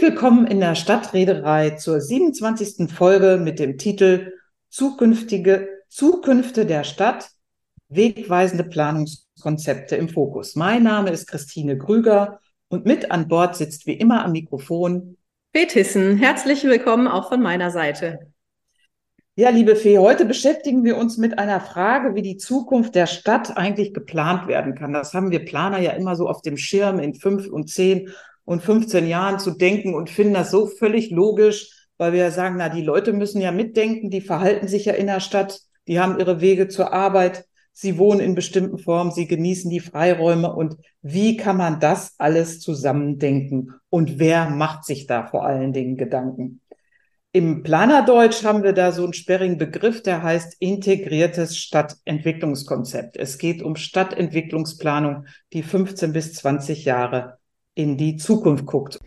Herzlich willkommen in der Stadtrederei zur 27. Folge mit dem Titel Zukünftige Zukünfte der Stadt, wegweisende Planungskonzepte im Fokus. Mein Name ist Christine Grüger und mit an Bord sitzt wie immer am Mikrofon Betissen. Herzlich willkommen auch von meiner Seite. Ja, liebe Fee, heute beschäftigen wir uns mit einer Frage, wie die Zukunft der Stadt eigentlich geplant werden kann. Das haben wir Planer ja immer so auf dem Schirm in fünf und zehn und 15 Jahren zu denken und finden das so völlig logisch, weil wir sagen, na, die Leute müssen ja mitdenken, die verhalten sich ja in der Stadt, die haben ihre Wege zur Arbeit, sie wohnen in bestimmten Formen, sie genießen die Freiräume und wie kann man das alles zusammendenken und wer macht sich da vor allen Dingen Gedanken? Im Planerdeutsch haben wir da so einen sperrigen Begriff, der heißt integriertes Stadtentwicklungskonzept. Es geht um Stadtentwicklungsplanung, die 15 bis 20 Jahre in die Zukunft guckt.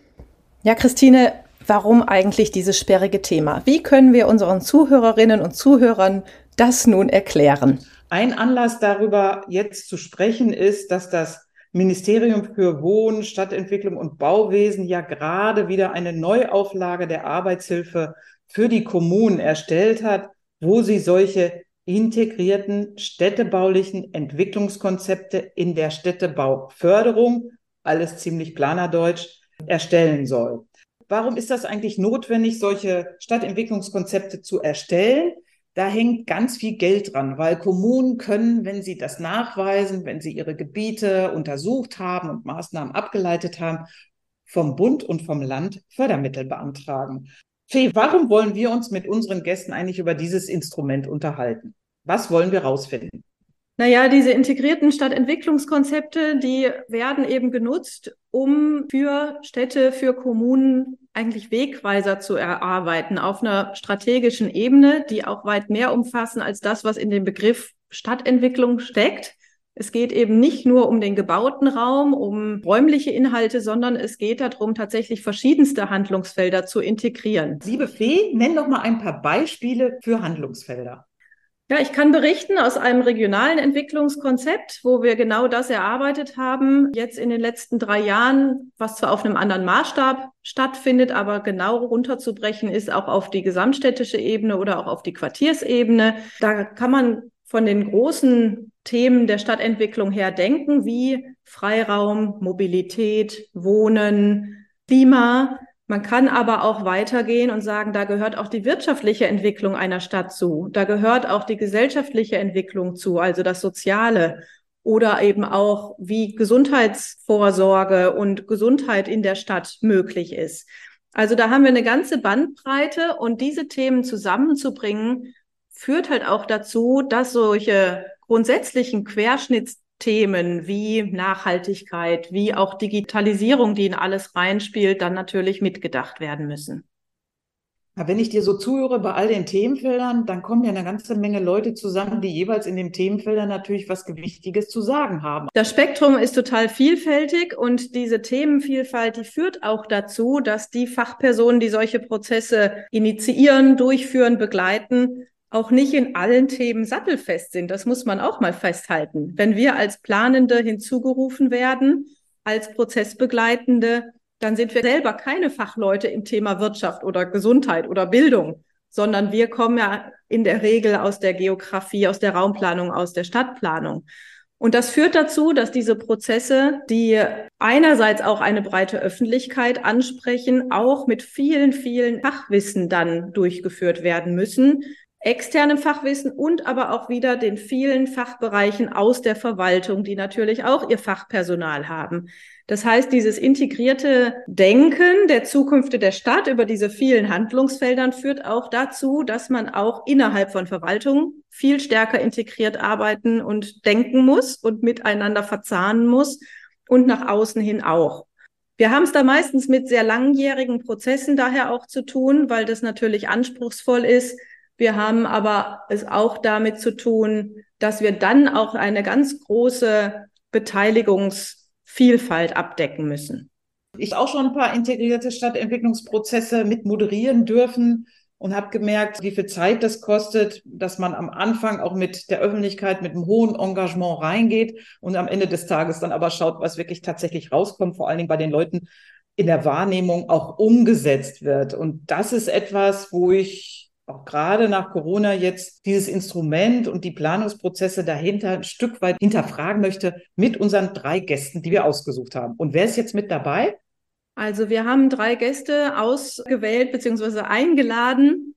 Ja, Christine, warum eigentlich dieses sperrige Thema? Wie können wir unseren Zuhörerinnen und Zuhörern das nun erklären? Ein Anlass darüber jetzt zu sprechen ist, dass das Ministerium für Wohnen, Stadtentwicklung und Bauwesen ja gerade wieder eine Neuauflage der Arbeitshilfe für die Kommunen erstellt hat, wo sie solche integrierten städtebaulichen Entwicklungskonzepte in der Städtebauförderung alles ziemlich planerdeutsch, erstellen soll. Warum ist das eigentlich notwendig, solche Stadtentwicklungskonzepte zu erstellen? Da hängt ganz viel Geld dran, weil Kommunen können, wenn sie das nachweisen, wenn sie ihre Gebiete untersucht haben und Maßnahmen abgeleitet haben, vom Bund und vom Land Fördermittel beantragen. Fee, warum wollen wir uns mit unseren Gästen eigentlich über dieses Instrument unterhalten? Was wollen wir rausfinden? Naja, diese integrierten Stadtentwicklungskonzepte, die werden eben genutzt, um für Städte, für Kommunen eigentlich Wegweiser zu erarbeiten auf einer strategischen Ebene, die auch weit mehr umfassen als das, was in dem Begriff Stadtentwicklung steckt. Es geht eben nicht nur um den gebauten Raum, um räumliche Inhalte, sondern es geht darum, tatsächlich verschiedenste Handlungsfelder zu integrieren. Liebe Fee, nenn doch mal ein paar Beispiele für Handlungsfelder. Ja, ich kann berichten aus einem regionalen Entwicklungskonzept, wo wir genau das erarbeitet haben, jetzt in den letzten drei Jahren, was zwar auf einem anderen Maßstab stattfindet, aber genau runterzubrechen ist auch auf die gesamtstädtische Ebene oder auch auf die Quartiersebene. Da kann man von den großen Themen der Stadtentwicklung her denken, wie Freiraum, Mobilität, Wohnen, Klima, man kann aber auch weitergehen und sagen, da gehört auch die wirtschaftliche Entwicklung einer Stadt zu. Da gehört auch die gesellschaftliche Entwicklung zu, also das Soziale oder eben auch, wie Gesundheitsvorsorge und Gesundheit in der Stadt möglich ist. Also da haben wir eine ganze Bandbreite und diese Themen zusammenzubringen, führt halt auch dazu, dass solche grundsätzlichen Querschnitts Themen wie Nachhaltigkeit, wie auch Digitalisierung, die in alles reinspielt, dann natürlich mitgedacht werden müssen. Wenn ich dir so zuhöre bei all den Themenfeldern, dann kommen ja eine ganze Menge Leute zusammen, die jeweils in den Themenfeldern natürlich was Gewichtiges zu sagen haben. Das Spektrum ist total vielfältig und diese Themenvielfalt, die führt auch dazu, dass die Fachpersonen, die solche Prozesse initiieren, durchführen, begleiten, auch nicht in allen Themen sattelfest sind. Das muss man auch mal festhalten. Wenn wir als Planende hinzugerufen werden, als Prozessbegleitende, dann sind wir selber keine Fachleute im Thema Wirtschaft oder Gesundheit oder Bildung, sondern wir kommen ja in der Regel aus der Geografie, aus der Raumplanung, aus der Stadtplanung. Und das führt dazu, dass diese Prozesse, die einerseits auch eine breite Öffentlichkeit ansprechen, auch mit vielen, vielen Fachwissen dann durchgeführt werden müssen, externem Fachwissen und aber auch wieder den vielen Fachbereichen aus der Verwaltung, die natürlich auch ihr Fachpersonal haben. Das heißt, dieses integrierte Denken der Zukunft der Stadt über diese vielen Handlungsfeldern führt auch dazu, dass man auch innerhalb von Verwaltungen viel stärker integriert arbeiten und denken muss und miteinander verzahnen muss und nach außen hin auch. Wir haben es da meistens mit sehr langjährigen Prozessen daher auch zu tun, weil das natürlich anspruchsvoll ist, wir haben aber es auch damit zu tun, dass wir dann auch eine ganz große Beteiligungsvielfalt abdecken müssen. Ich auch schon ein paar integrierte Stadtentwicklungsprozesse mit moderieren dürfen und habe gemerkt, wie viel Zeit das kostet, dass man am Anfang auch mit der Öffentlichkeit mit einem hohen Engagement reingeht und am Ende des Tages dann aber schaut, was wirklich tatsächlich rauskommt, vor allen Dingen bei den Leuten, in der Wahrnehmung auch umgesetzt wird. Und das ist etwas, wo ich auch gerade nach Corona jetzt dieses Instrument und die Planungsprozesse dahinter ein Stück weit hinterfragen möchte mit unseren drei Gästen, die wir ausgesucht haben. Und wer ist jetzt mit dabei? Also wir haben drei Gäste ausgewählt bzw. eingeladen.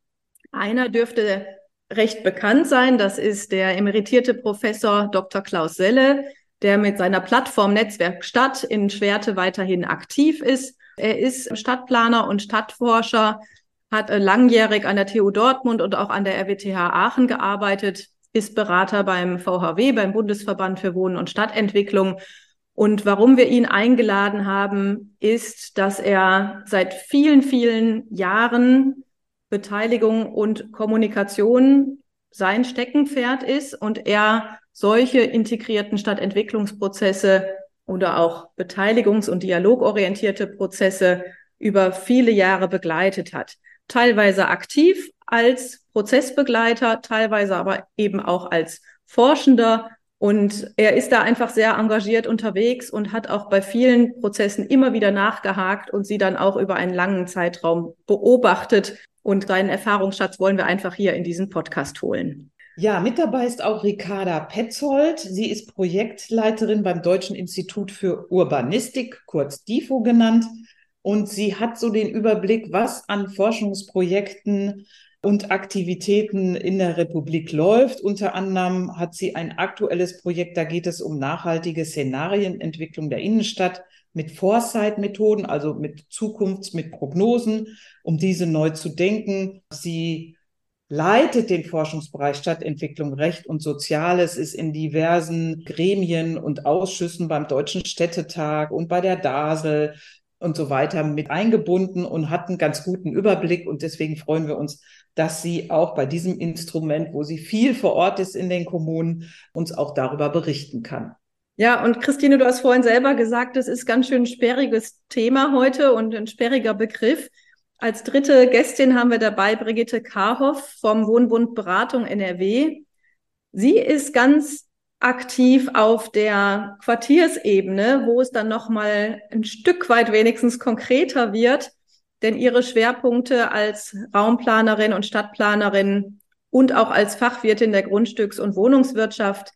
Einer dürfte recht bekannt sein. Das ist der emeritierte Professor Dr. Klaus Selle, der mit seiner Plattform Netzwerk Stadt in Schwerte weiterhin aktiv ist. Er ist Stadtplaner und Stadtforscher, hat langjährig an der TU Dortmund und auch an der RWTH Aachen gearbeitet, ist Berater beim VHW, beim Bundesverband für Wohnen und Stadtentwicklung. Und warum wir ihn eingeladen haben, ist, dass er seit vielen, vielen Jahren Beteiligung und Kommunikation sein Steckenpferd ist und er solche integrierten Stadtentwicklungsprozesse oder auch beteiligungs- und dialogorientierte Prozesse über viele Jahre begleitet hat. Teilweise aktiv als Prozessbegleiter, teilweise aber eben auch als Forschender. Und er ist da einfach sehr engagiert unterwegs und hat auch bei vielen Prozessen immer wieder nachgehakt und sie dann auch über einen langen Zeitraum beobachtet. Und seinen Erfahrungsschatz wollen wir einfach hier in diesen Podcast holen. Ja, mit dabei ist auch Ricarda Petzold. Sie ist Projektleiterin beim Deutschen Institut für Urbanistik, kurz DIFO genannt. Und sie hat so den Überblick, was an Forschungsprojekten und Aktivitäten in der Republik läuft. Unter anderem hat sie ein aktuelles Projekt, da geht es um nachhaltige Szenarienentwicklung der Innenstadt mit Foresight-Methoden, also mit Zukunfts-, mit Prognosen, um diese neu zu denken. Sie leitet den Forschungsbereich Stadtentwicklung, Recht und Soziales, ist in diversen Gremien und Ausschüssen beim Deutschen Städtetag und bei der DASEL und so weiter mit eingebunden und hat einen ganz guten Überblick. Und deswegen freuen wir uns, dass sie auch bei diesem Instrument, wo sie viel vor Ort ist in den Kommunen, uns auch darüber berichten kann. Ja, und Christine, du hast vorhin selber gesagt, das ist ganz schön ein sperriges Thema heute und ein sperriger Begriff. Als dritte Gästin haben wir dabei Brigitte Karhoff vom Wohnbund Beratung NRW. Sie ist ganz aktiv auf der Quartiersebene, wo es dann noch mal ein Stück weit wenigstens konkreter wird, denn ihre Schwerpunkte als Raumplanerin und Stadtplanerin und auch als Fachwirtin der Grundstücks- und Wohnungswirtschaft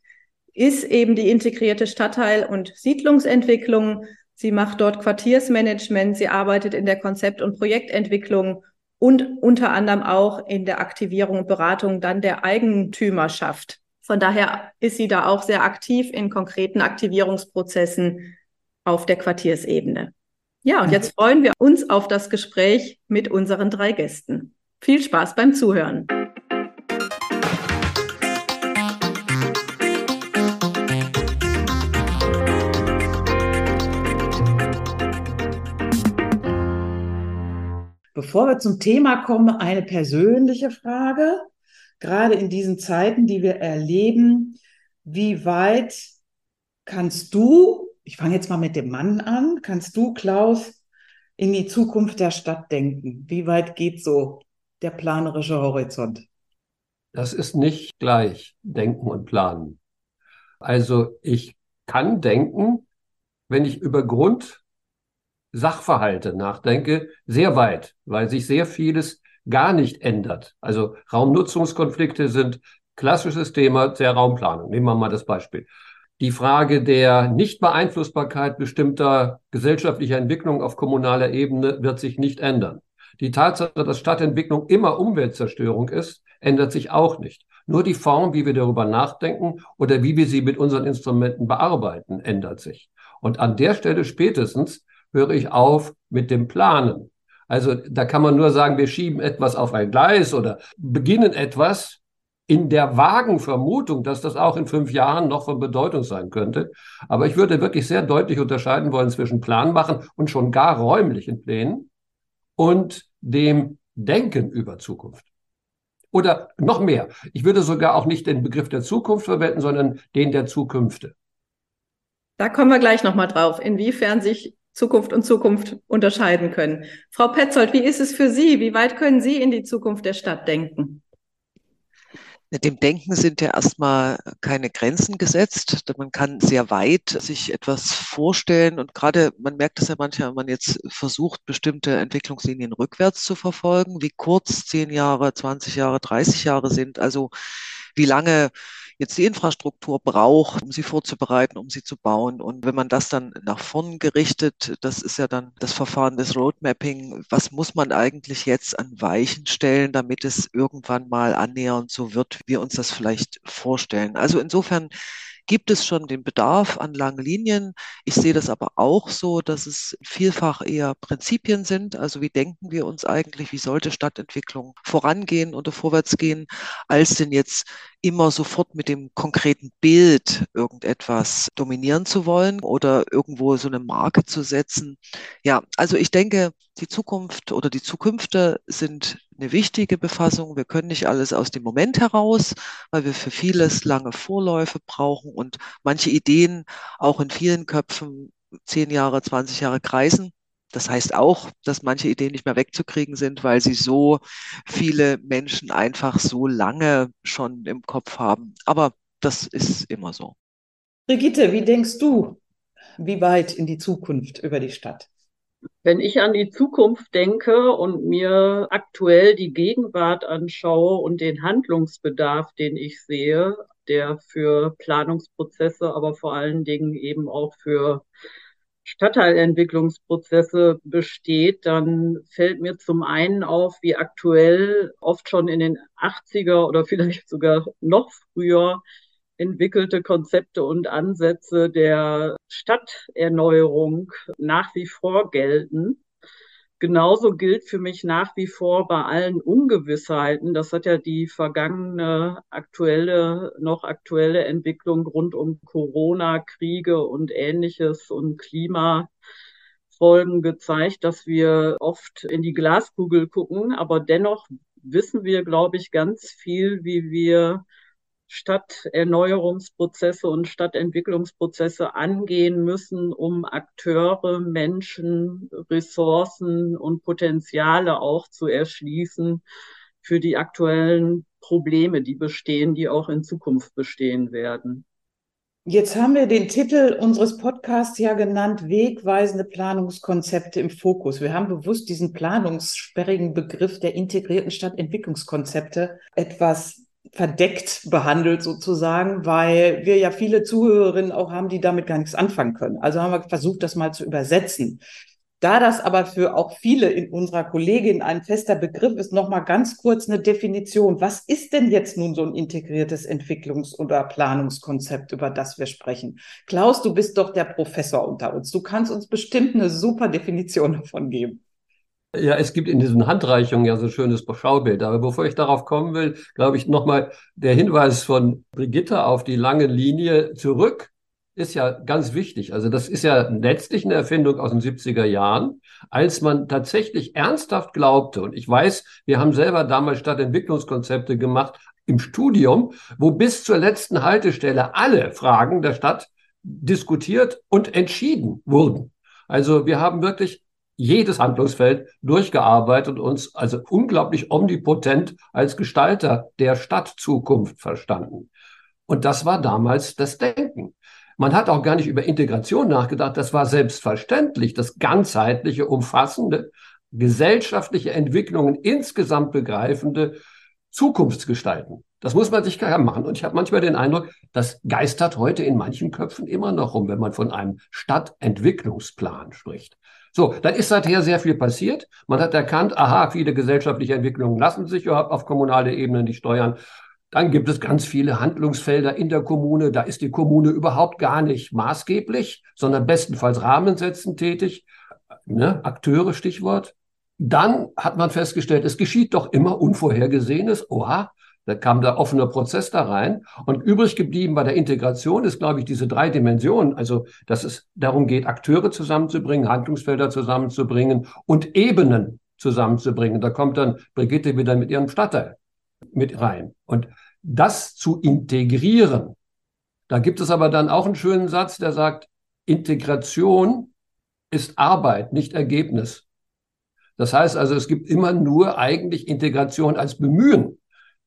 ist eben die integrierte Stadtteil- und Siedlungsentwicklung Sie macht dort Quartiersmanagement, sie arbeitet in der Konzept- und Projektentwicklung und unter anderem auch in der Aktivierung und Beratung dann der Eigentümerschaft. Von daher ist sie da auch sehr aktiv in konkreten Aktivierungsprozessen auf der Quartiersebene. Ja, und jetzt freuen wir uns auf das Gespräch mit unseren drei Gästen. Viel Spaß beim Zuhören. Bevor wir zum Thema kommen, eine persönliche Frage. Gerade in diesen Zeiten, die wir erleben, wie weit kannst du, ich fange jetzt mal mit dem Mann an, kannst du, Klaus, in die Zukunft der Stadt denken? Wie weit geht so der planerische Horizont? Das ist nicht gleich denken und planen. Also ich kann denken, wenn ich über Grund Sachverhalte nachdenke, sehr weit, weil sich sehr vieles gar nicht ändert. Also Raumnutzungskonflikte sind klassisches Thema der Raumplanung. Nehmen wir mal das Beispiel. Die Frage der Nichtbeeinflussbarkeit bestimmter gesellschaftlicher Entwicklungen auf kommunaler Ebene wird sich nicht ändern. Die Tatsache, dass Stadtentwicklung immer Umweltzerstörung ist, ändert sich auch nicht. Nur die Form, wie wir darüber nachdenken oder wie wir sie mit unseren Instrumenten bearbeiten, ändert sich. Und an der Stelle spätestens höre ich auf mit dem Planen. Also da kann man nur sagen, wir schieben etwas auf ein Gleis oder beginnen etwas in der vagen Vermutung, dass das auch in fünf Jahren noch von Bedeutung sein könnte. Aber ich würde wirklich sehr deutlich unterscheiden wollen zwischen Plan machen und schon gar räumlichen Plänen und dem Denken über Zukunft. Oder noch mehr. Ich würde sogar auch nicht den Begriff der Zukunft verwenden, sondern den der Zukünfte. Da kommen wir gleich nochmal drauf, inwiefern sich Zukunft und Zukunft unterscheiden können. Frau Petzold, wie ist es für Sie? Wie weit können Sie in die Zukunft der Stadt denken? Dem Denken sind ja erstmal keine Grenzen gesetzt. Man kann sehr weit sich etwas vorstellen und gerade, man merkt es ja manchmal, wenn man jetzt versucht, bestimmte Entwicklungslinien rückwärts zu verfolgen, wie kurz zehn Jahre, 20 Jahre, 30 Jahre sind. Also wie lange jetzt die Infrastruktur braucht, um sie vorzubereiten, um sie zu bauen. Und wenn man das dann nach vorn gerichtet, das ist ja dann das Verfahren des Roadmapping, was muss man eigentlich jetzt an Weichen stellen, damit es irgendwann mal annähernd so wird, wie wir uns das vielleicht vorstellen. Also insofern gibt es schon den Bedarf an langen Linien. Ich sehe das aber auch so, dass es vielfach eher Prinzipien sind. Also wie denken wir uns eigentlich, wie sollte Stadtentwicklung vorangehen oder vorwärts gehen, als denn jetzt immer sofort mit dem konkreten Bild irgendetwas dominieren zu wollen oder irgendwo so eine Marke zu setzen. Ja, also ich denke, die Zukunft oder die Zukünfte sind eine wichtige Befassung. Wir können nicht alles aus dem Moment heraus, weil wir für vieles lange Vorläufe brauchen und manche Ideen auch in vielen Köpfen zehn Jahre, 20 Jahre kreisen. Das heißt auch, dass manche Ideen nicht mehr wegzukriegen sind, weil sie so viele Menschen einfach so lange schon im Kopf haben. Aber das ist immer so. Brigitte, wie denkst du, wie weit in die Zukunft über die Stadt? Wenn ich an die Zukunft denke und mir aktuell die Gegenwart anschaue und den Handlungsbedarf, den ich sehe, der für Planungsprozesse, aber vor allen Dingen eben auch für Stadtteilentwicklungsprozesse besteht, dann fällt mir zum einen auf, wie aktuell oft schon in den 80er oder vielleicht sogar noch früher entwickelte Konzepte und Ansätze der Stadterneuerung nach wie vor gelten. Genauso gilt für mich nach wie vor bei allen Ungewissheiten, das hat ja die vergangene aktuelle, noch aktuelle Entwicklung rund um Corona, Kriege und ähnliches und Klimafolgen gezeigt, dass wir oft in die Glaskugel gucken, aber dennoch wissen wir, glaube ich, ganz viel, wie wir Stadterneuerungsprozesse und Stadtentwicklungsprozesse angehen müssen, um Akteure, Menschen, Ressourcen und Potenziale auch zu erschließen für die aktuellen Probleme, die bestehen, die auch in Zukunft bestehen werden. Jetzt haben wir den Titel unseres Podcasts ja genannt, wegweisende Planungskonzepte im Fokus. Wir haben bewusst diesen planungssperrigen Begriff der integrierten Stadtentwicklungskonzepte etwas verdeckt behandelt sozusagen, weil wir ja viele Zuhörerinnen auch haben, die damit gar nichts anfangen können. Also haben wir versucht, das mal zu übersetzen. Da das aber für auch viele in unserer Kollegin ein fester Begriff ist, noch mal ganz kurz eine Definition. Was ist denn jetzt nun so ein integriertes Entwicklungs- oder Planungskonzept, über das wir sprechen? Klaus, du bist doch der Professor unter uns. Du kannst uns bestimmt eine super Definition davon geben. Ja, es gibt in diesen Handreichungen ja so ein schönes Schaubild. Aber bevor ich darauf kommen will, glaube ich nochmal der Hinweis von Brigitte auf die lange Linie zurück ist ja ganz wichtig. Also das ist ja letztlich eine Erfindung aus den 70er Jahren, als man tatsächlich ernsthaft glaubte. Und ich weiß, wir haben selber damals Stadtentwicklungskonzepte gemacht im Studium, wo bis zur letzten Haltestelle alle Fragen der Stadt diskutiert und entschieden wurden. Also wir haben wirklich jedes Handlungsfeld durchgearbeitet und uns also unglaublich omnipotent als Gestalter der Stadtzukunft verstanden. Und das war damals das Denken. Man hat auch gar nicht über Integration nachgedacht. Das war selbstverständlich, das ganzheitliche, umfassende, gesellschaftliche Entwicklungen insgesamt begreifende Zukunftsgestalten. Das muss man sich klar machen. Und ich habe manchmal den Eindruck, das geistert heute in manchen Köpfen immer noch rum, wenn man von einem Stadtentwicklungsplan spricht. So, dann ist seither sehr viel passiert. Man hat erkannt, aha, viele gesellschaftliche Entwicklungen lassen sich überhaupt auf kommunaler Ebene nicht steuern. Dann gibt es ganz viele Handlungsfelder in der Kommune. Da ist die Kommune überhaupt gar nicht maßgeblich, sondern bestenfalls rahmensetzend tätig. Ne? Akteure, Stichwort. Dann hat man festgestellt, es geschieht doch immer Unvorhergesehenes. Oha, da kam der offene Prozess da rein. Und übrig geblieben bei der Integration ist, glaube ich, diese drei Dimensionen. Also, dass es darum geht, Akteure zusammenzubringen, Handlungsfelder zusammenzubringen und Ebenen zusammenzubringen. Da kommt dann Brigitte wieder mit ihrem Stadtteil mit rein. Und das zu integrieren, da gibt es aber dann auch einen schönen Satz, der sagt, Integration ist Arbeit, nicht Ergebnis. Das heißt also, es gibt immer nur eigentlich Integration als Bemühen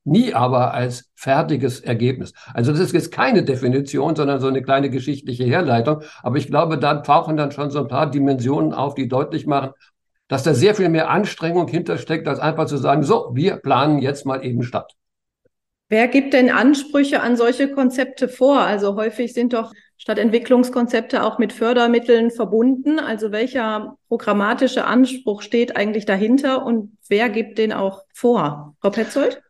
nie aber als fertiges Ergebnis. Also das ist jetzt keine Definition, sondern so eine kleine geschichtliche Herleitung. Aber ich glaube, da tauchen dann schon so ein paar Dimensionen auf, die deutlich machen, dass da sehr viel mehr Anstrengung hintersteckt, als einfach zu sagen, so, wir planen jetzt mal eben statt. Wer gibt denn Ansprüche an solche Konzepte vor? Also häufig sind doch Stadtentwicklungskonzepte auch mit Fördermitteln verbunden. Also welcher programmatische Anspruch steht eigentlich dahinter und wer gibt den auch vor? Frau Petzold?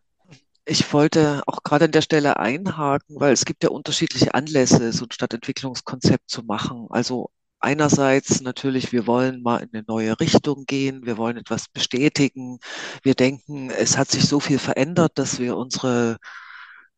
Ich wollte auch gerade an der Stelle einhaken, weil es gibt ja unterschiedliche Anlässe, so ein Stadtentwicklungskonzept zu machen. Also einerseits natürlich, wir wollen mal in eine neue Richtung gehen, wir wollen etwas bestätigen. Wir denken, es hat sich so viel verändert, dass wir unsere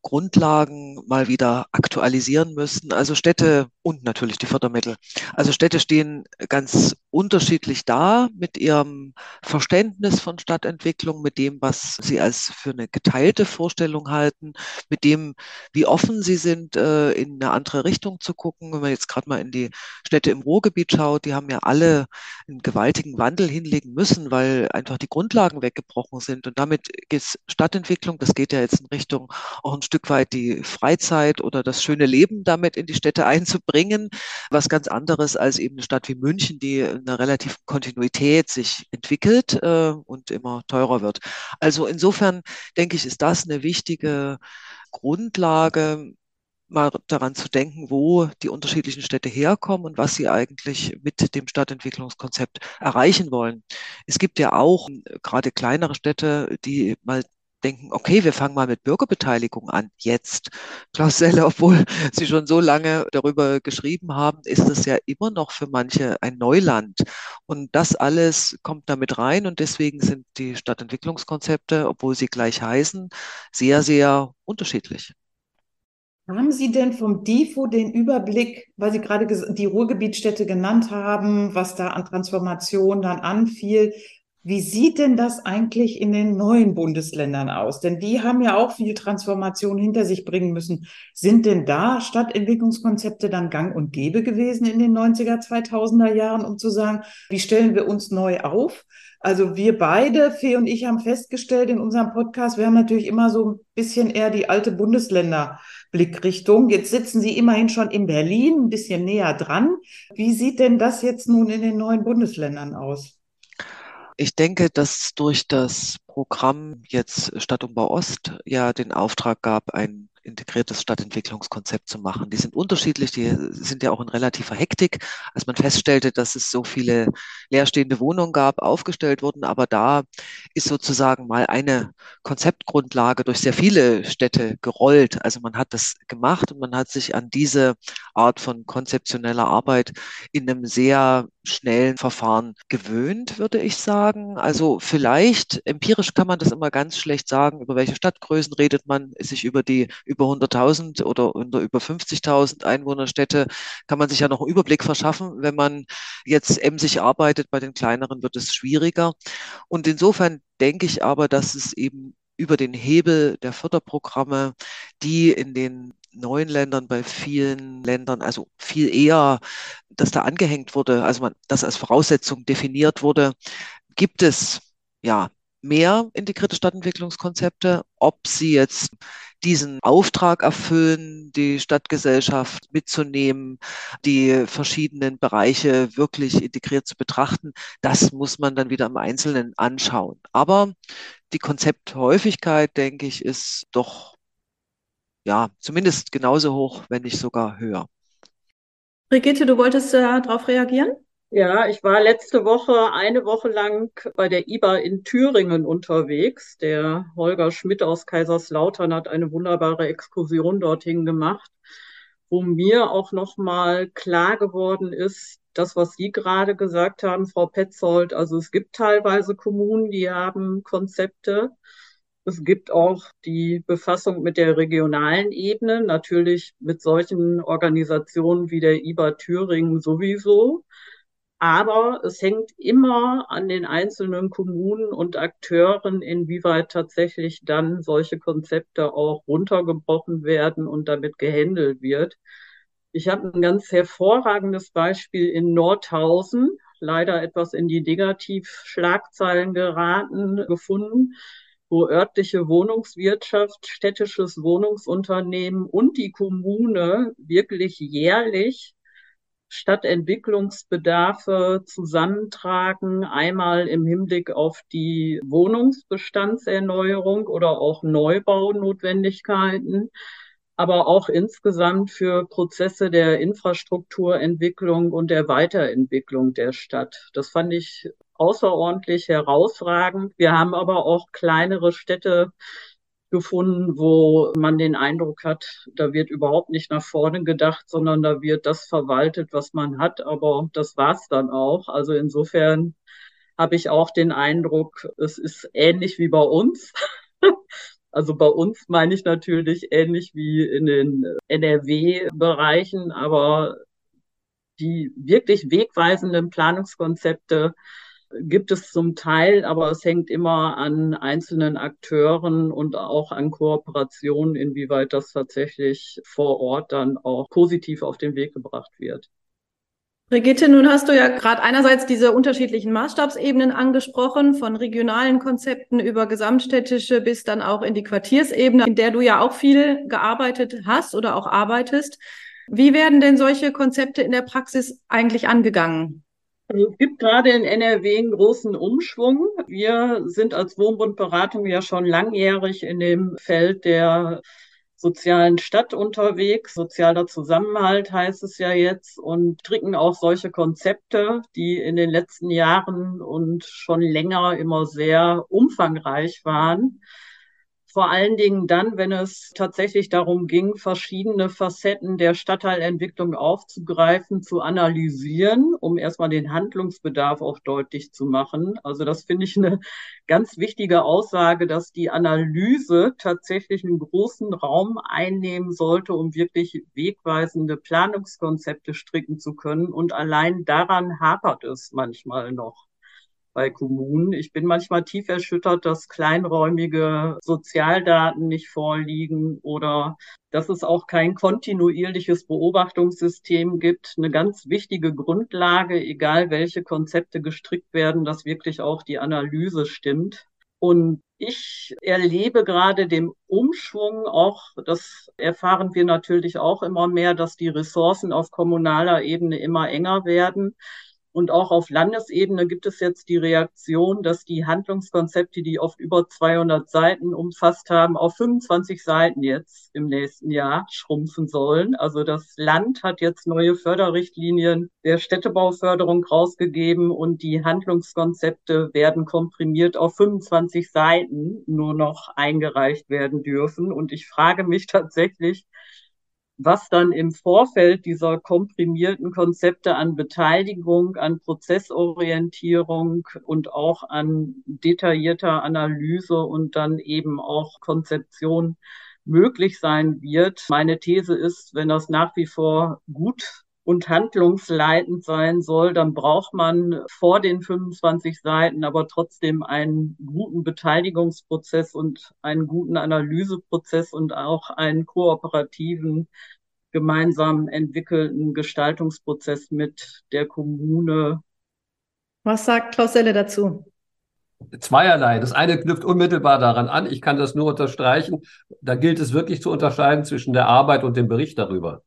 Grundlagen mal wieder aktualisieren müssen. Also Städte und natürlich die Fördermittel. Also Städte stehen ganz unterschiedlich da mit ihrem Verständnis von Stadtentwicklung, mit dem, was sie als für eine geteilte Vorstellung halten, mit dem, wie offen sie sind, äh, in eine andere Richtung zu gucken. Wenn man jetzt gerade mal in die Städte im Ruhrgebiet schaut, die haben ja alle einen gewaltigen Wandel hinlegen müssen, weil einfach die Grundlagen weggebrochen sind. Und damit geht Stadtentwicklung, das geht ja jetzt in Richtung auch ein Stück weit die Freizeit oder das schöne Leben damit in die Städte einzubringen. Was ganz anderes als eben eine Stadt wie München, die einer relativen Kontinuität sich entwickelt äh, und immer teurer wird. Also insofern denke ich, ist das eine wichtige Grundlage, mal daran zu denken, wo die unterschiedlichen Städte herkommen und was sie eigentlich mit dem Stadtentwicklungskonzept erreichen wollen. Es gibt ja auch äh, gerade kleinere Städte, die mal denken, okay, wir fangen mal mit Bürgerbeteiligung an, jetzt. Klaus Selle, obwohl Sie schon so lange darüber geschrieben haben, ist es ja immer noch für manche ein Neuland. Und das alles kommt damit rein und deswegen sind die Stadtentwicklungskonzepte, obwohl sie gleich heißen, sehr, sehr unterschiedlich. Haben Sie denn vom DIFO den Überblick, weil Sie gerade die Ruhrgebietstädte genannt haben, was da an Transformation dann anfiel? Wie sieht denn das eigentlich in den neuen Bundesländern aus? Denn die haben ja auch viel Transformation hinter sich bringen müssen. Sind denn da Stadtentwicklungskonzepte dann gang und gäbe gewesen in den 90er, 2000er Jahren, um zu sagen, wie stellen wir uns neu auf? Also wir beide, Fee und ich, haben festgestellt in unserem Podcast, wir haben natürlich immer so ein bisschen eher die alte Bundesländerblickrichtung. Jetzt sitzen Sie immerhin schon in Berlin, ein bisschen näher dran. Wie sieht denn das jetzt nun in den neuen Bundesländern aus? Ich denke, dass durch das Programm jetzt Stadtumbau Ost ja den Auftrag gab, ein integriertes Stadtentwicklungskonzept zu machen. Die sind unterschiedlich, die sind ja auch in relativer Hektik, als man feststellte, dass es so viele leerstehende Wohnungen gab, aufgestellt wurden. Aber da ist sozusagen mal eine Konzeptgrundlage durch sehr viele Städte gerollt. Also man hat das gemacht und man hat sich an diese Art von konzeptioneller Arbeit in einem sehr schnellen Verfahren gewöhnt, würde ich sagen. Also vielleicht empirisch kann man das immer ganz schlecht sagen, über welche Stadtgrößen redet man, sich über die über 100.000 oder unter über 50.000 Einwohnerstädte kann man sich ja noch einen Überblick verschaffen. Wenn man jetzt emsig arbeitet, bei den kleineren wird es schwieriger. Und insofern denke ich aber, dass es eben über den Hebel der Förderprogramme, die in den neuen Ländern, bei vielen Ländern, also viel eher, dass da angehängt wurde, also man das als Voraussetzung definiert wurde, gibt es ja mehr integrierte Stadtentwicklungskonzepte. Ob sie jetzt diesen Auftrag erfüllen, die Stadtgesellschaft mitzunehmen, die verschiedenen Bereiche wirklich integriert zu betrachten, das muss man dann wieder im Einzelnen anschauen. Aber die Konzepthäufigkeit, denke ich, ist doch ja zumindest genauso hoch, wenn nicht sogar höher. Brigitte, du wolltest äh, darauf reagieren? Ja, ich war letzte Woche eine Woche lang bei der IBA in Thüringen unterwegs. Der Holger Schmidt aus Kaiserslautern hat eine wunderbare Exkursion dorthin gemacht, wo mir auch nochmal klar geworden ist, das, was Sie gerade gesagt haben, Frau Petzold. Also es gibt teilweise Kommunen, die haben Konzepte. Es gibt auch die Befassung mit der regionalen Ebene, natürlich mit solchen Organisationen wie der IBA Thüringen sowieso. Aber es hängt immer an den einzelnen Kommunen und Akteuren, inwieweit tatsächlich dann solche Konzepte auch runtergebrochen werden und damit gehandelt wird. Ich habe ein ganz hervorragendes Beispiel in Nordhausen, leider etwas in die Negativschlagzeilen geraten, gefunden. Wo örtliche Wohnungswirtschaft, städtisches Wohnungsunternehmen und die Kommune wirklich jährlich Stadtentwicklungsbedarfe zusammentragen, einmal im Hinblick auf die Wohnungsbestandserneuerung oder auch Neubaunotwendigkeiten, aber auch insgesamt für Prozesse der Infrastrukturentwicklung und der Weiterentwicklung der Stadt. Das fand ich außerordentlich herausragend. Wir haben aber auch kleinere Städte gefunden, wo man den Eindruck hat, da wird überhaupt nicht nach vorne gedacht, sondern da wird das verwaltet, was man hat. Aber das war's dann auch. Also insofern habe ich auch den Eindruck, es ist ähnlich wie bei uns. Also bei uns meine ich natürlich ähnlich wie in den NRW-Bereichen, aber die wirklich wegweisenden Planungskonzepte gibt es zum Teil, aber es hängt immer an einzelnen Akteuren und auch an Kooperationen, inwieweit das tatsächlich vor Ort dann auch positiv auf den Weg gebracht wird. Brigitte, nun hast du ja gerade einerseits diese unterschiedlichen Maßstabsebenen angesprochen, von regionalen Konzepten über gesamtstädtische bis dann auch in die Quartiersebene, in der du ja auch viel gearbeitet hast oder auch arbeitest. Wie werden denn solche Konzepte in der Praxis eigentlich angegangen? Also es gibt gerade in NRW einen großen Umschwung. Wir sind als Wohnbundberatung ja schon langjährig in dem Feld der sozialen Stadt unterwegs. Sozialer Zusammenhalt heißt es ja jetzt und stricken auch solche Konzepte, die in den letzten Jahren und schon länger immer sehr umfangreich waren vor allen Dingen dann, wenn es tatsächlich darum ging, verschiedene Facetten der Stadtteilentwicklung aufzugreifen, zu analysieren, um erstmal den Handlungsbedarf auch deutlich zu machen. Also das finde ich eine ganz wichtige Aussage, dass die Analyse tatsächlich einen großen Raum einnehmen sollte, um wirklich wegweisende Planungskonzepte stricken zu können. Und allein daran hapert es manchmal noch bei Kommunen. Ich bin manchmal tief erschüttert, dass kleinräumige Sozialdaten nicht vorliegen oder dass es auch kein kontinuierliches Beobachtungssystem gibt. Eine ganz wichtige Grundlage, egal welche Konzepte gestrickt werden, dass wirklich auch die Analyse stimmt. Und ich erlebe gerade den Umschwung auch, das erfahren wir natürlich auch immer mehr, dass die Ressourcen auf kommunaler Ebene immer enger werden. Und auch auf Landesebene gibt es jetzt die Reaktion, dass die Handlungskonzepte, die oft über 200 Seiten umfasst haben, auf 25 Seiten jetzt im nächsten Jahr schrumpfen sollen. Also das Land hat jetzt neue Förderrichtlinien der Städtebauförderung rausgegeben und die Handlungskonzepte werden komprimiert auf 25 Seiten nur noch eingereicht werden dürfen. Und ich frage mich tatsächlich, was dann im Vorfeld dieser komprimierten Konzepte an Beteiligung, an Prozessorientierung und auch an detaillierter Analyse und dann eben auch Konzeption möglich sein wird. Meine These ist, wenn das nach wie vor gut und handlungsleitend sein soll, dann braucht man vor den 25 Seiten aber trotzdem einen guten Beteiligungsprozess und einen guten Analyseprozess und auch einen kooperativen, gemeinsam entwickelten Gestaltungsprozess mit der Kommune. Was sagt Klaus Selle dazu? Zweierlei. Das eine knüpft unmittelbar daran an. Ich kann das nur unterstreichen. Da gilt es wirklich zu unterscheiden zwischen der Arbeit und dem Bericht darüber.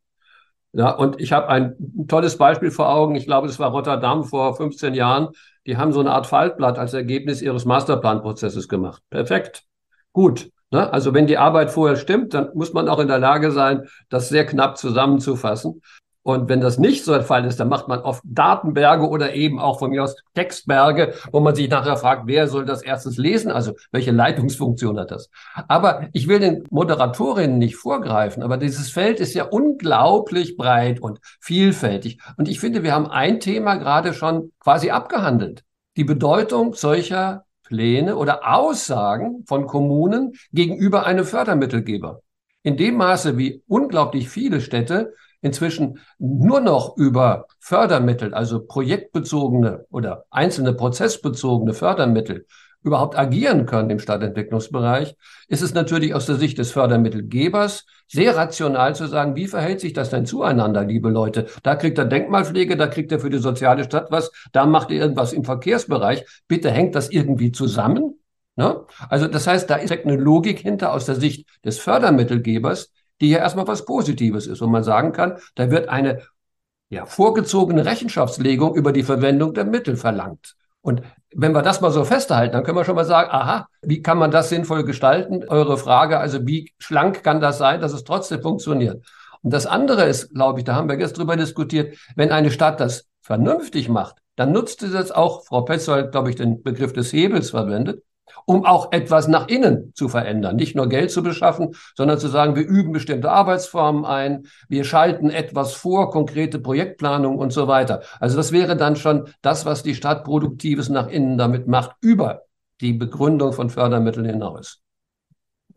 Ja, und ich habe ein tolles Beispiel vor Augen. Ich glaube, es war Rotterdam vor 15 Jahren. Die haben so eine Art Faltblatt als Ergebnis ihres Masterplanprozesses gemacht. Perfekt. Gut. Ne? Also wenn die Arbeit vorher stimmt, dann muss man auch in der Lage sein, das sehr knapp zusammenzufassen. Und wenn das nicht so der Fall ist, dann macht man oft Datenberge oder eben auch von mir aus Textberge, wo man sich nachher fragt, wer soll das erstes lesen? Also welche Leitungsfunktion hat das? Aber ich will den Moderatorinnen nicht vorgreifen, aber dieses Feld ist ja unglaublich breit und vielfältig. Und ich finde, wir haben ein Thema gerade schon quasi abgehandelt. Die Bedeutung solcher Pläne oder Aussagen von Kommunen gegenüber einem Fördermittelgeber. In dem Maße, wie unglaublich viele Städte inzwischen nur noch über Fördermittel, also projektbezogene oder einzelne prozessbezogene Fördermittel überhaupt agieren können im Stadtentwicklungsbereich, ist es natürlich aus der Sicht des Fördermittelgebers sehr rational zu sagen, wie verhält sich das denn zueinander, liebe Leute? Da kriegt er Denkmalpflege, da kriegt er für die soziale Stadt was, da macht er irgendwas im Verkehrsbereich. Bitte hängt das irgendwie zusammen? Ne? Also das heißt, da ist eine Logik hinter aus der Sicht des Fördermittelgebers, die ja erstmal was Positives ist, wo man sagen kann, da wird eine ja, vorgezogene Rechenschaftslegung über die Verwendung der Mittel verlangt. Und wenn wir das mal so festhalten, dann können wir schon mal sagen, aha, wie kann man das sinnvoll gestalten? Eure Frage, also wie schlank kann das sein, dass es trotzdem funktioniert? Und das andere ist, glaube ich, da haben wir gestern drüber diskutiert, wenn eine Stadt das vernünftig macht, dann nutzt es jetzt auch, Frau Petzold, glaube ich, den Begriff des Hebels verwendet, um auch etwas nach innen zu verändern. Nicht nur Geld zu beschaffen, sondern zu sagen, wir üben bestimmte Arbeitsformen ein, wir schalten etwas vor, konkrete Projektplanung und so weiter. Also das wäre dann schon das, was die Stadt Produktives nach innen damit macht, über die Begründung von Fördermitteln hinaus.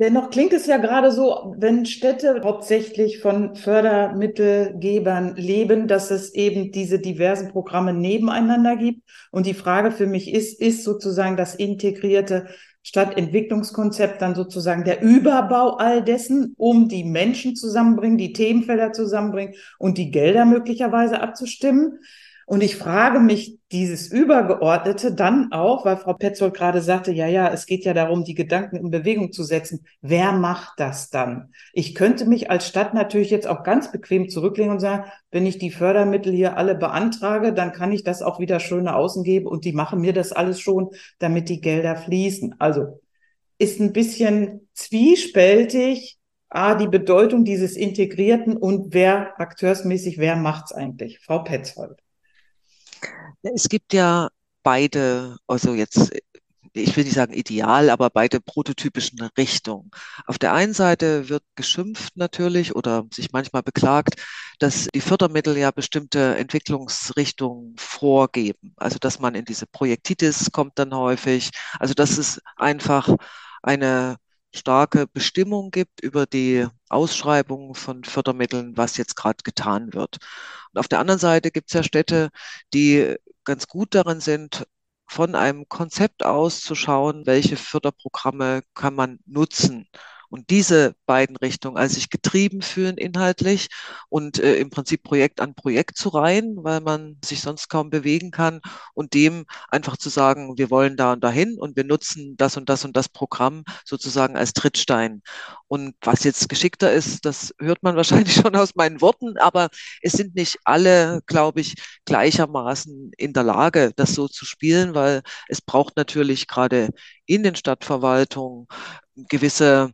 Dennoch klingt es ja gerade so, wenn Städte hauptsächlich von Fördermittelgebern leben, dass es eben diese diversen Programme nebeneinander gibt. Und die Frage für mich ist, ist sozusagen das integrierte Stadtentwicklungskonzept dann sozusagen der Überbau all dessen, um die Menschen zusammenbringen, die Themenfelder zusammenbringen und die Gelder möglicherweise abzustimmen? Und ich frage mich dieses Übergeordnete dann auch, weil Frau Petzold gerade sagte, ja, ja, es geht ja darum, die Gedanken in Bewegung zu setzen. Wer macht das dann? Ich könnte mich als Stadt natürlich jetzt auch ganz bequem zurücklegen und sagen, wenn ich die Fördermittel hier alle beantrage, dann kann ich das auch wieder schöne außen geben und die machen mir das alles schon, damit die Gelder fließen. Also ist ein bisschen zwiespältig, A, die Bedeutung dieses Integrierten und wer akteursmäßig, wer macht's eigentlich? Frau Petzold. Es gibt ja beide, also jetzt, ich will nicht sagen ideal, aber beide prototypischen Richtungen. Auf der einen Seite wird geschimpft natürlich oder sich manchmal beklagt, dass die Fördermittel ja bestimmte Entwicklungsrichtungen vorgeben. Also dass man in diese Projektitis kommt dann häufig. Also dass es einfach eine starke Bestimmung gibt über die Ausschreibung von Fördermitteln, was jetzt gerade getan wird. Und auf der anderen Seite gibt es ja Städte, die ganz gut darin sind, von einem Konzept aus zu schauen, welche Förderprogramme kann man nutzen und diese beiden Richtungen, also sich getrieben fühlen inhaltlich und äh, im Prinzip Projekt an Projekt zu reihen, weil man sich sonst kaum bewegen kann und dem einfach zu sagen, wir wollen da und dahin und wir nutzen das und das und das Programm sozusagen als Trittstein. Und was jetzt geschickter ist, das hört man wahrscheinlich schon aus meinen Worten, aber es sind nicht alle, glaube ich, gleichermaßen in der Lage, das so zu spielen, weil es braucht natürlich gerade in den Stadtverwaltungen gewisse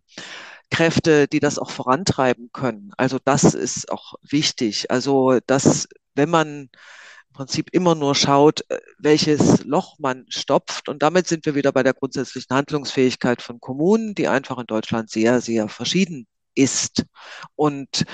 Kräfte, die das auch vorantreiben können. Also das ist auch wichtig. Also dass, wenn man im Prinzip immer nur schaut, äh, welches Loch man stopft. Und damit sind wir wieder bei der grundsätzlichen Handlungsfähigkeit von Kommunen, die einfach in Deutschland sehr, sehr verschieden ist. Und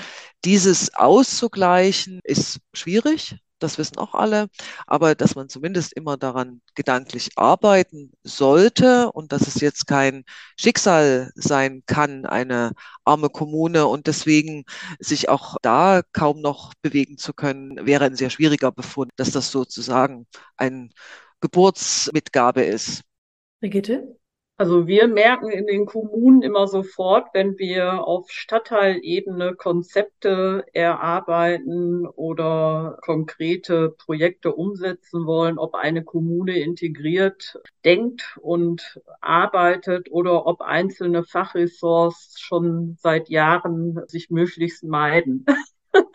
dieses auszugleichen ist schwierig das wissen auch alle, aber dass man zumindest immer daran gedanklich arbeiten sollte und dass es jetzt kein Schicksal sein kann, eine arme Kommune und deswegen sich auch da kaum noch bewegen zu können, wäre ein sehr schwieriger Befund, dass das sozusagen ein Geburtsmitgabe ist. Brigitte? Also wir merken in den Kommunen immer sofort, wenn wir auf Stadtteilebene Konzepte erarbeiten oder konkrete Projekte umsetzen wollen, ob eine Kommune integriert denkt und arbeitet oder ob einzelne Fachressorts schon seit Jahren sich möglichst meiden.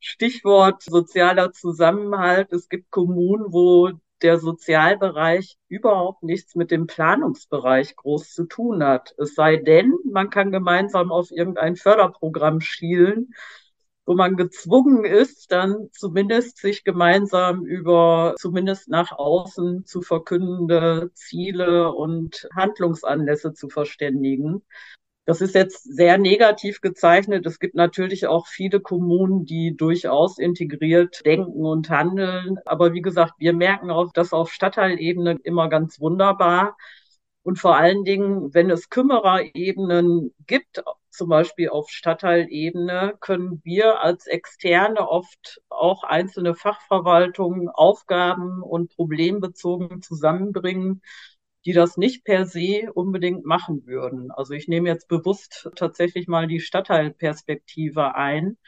Stichwort sozialer Zusammenhalt. Es gibt Kommunen, wo der Sozialbereich überhaupt nichts mit dem Planungsbereich groß zu tun hat. Es sei denn, man kann gemeinsam auf irgendein Förderprogramm schielen, wo man gezwungen ist, dann zumindest sich gemeinsam über zumindest nach außen zu verkündende Ziele und Handlungsanlässe zu verständigen. Das ist jetzt sehr negativ gezeichnet. Es gibt natürlich auch viele Kommunen, die durchaus integriert denken und handeln. Aber wie gesagt, wir merken auch das auf Stadtteilebene immer ganz wunderbar. Und vor allen Dingen, wenn es Kümmererebenen gibt, zum Beispiel auf Stadtteilebene, können wir als Externe oft auch einzelne Fachverwaltungen Aufgaben und problembezogen zusammenbringen die das nicht per se unbedingt machen würden. Also ich nehme jetzt bewusst tatsächlich mal die Stadtteilperspektive ein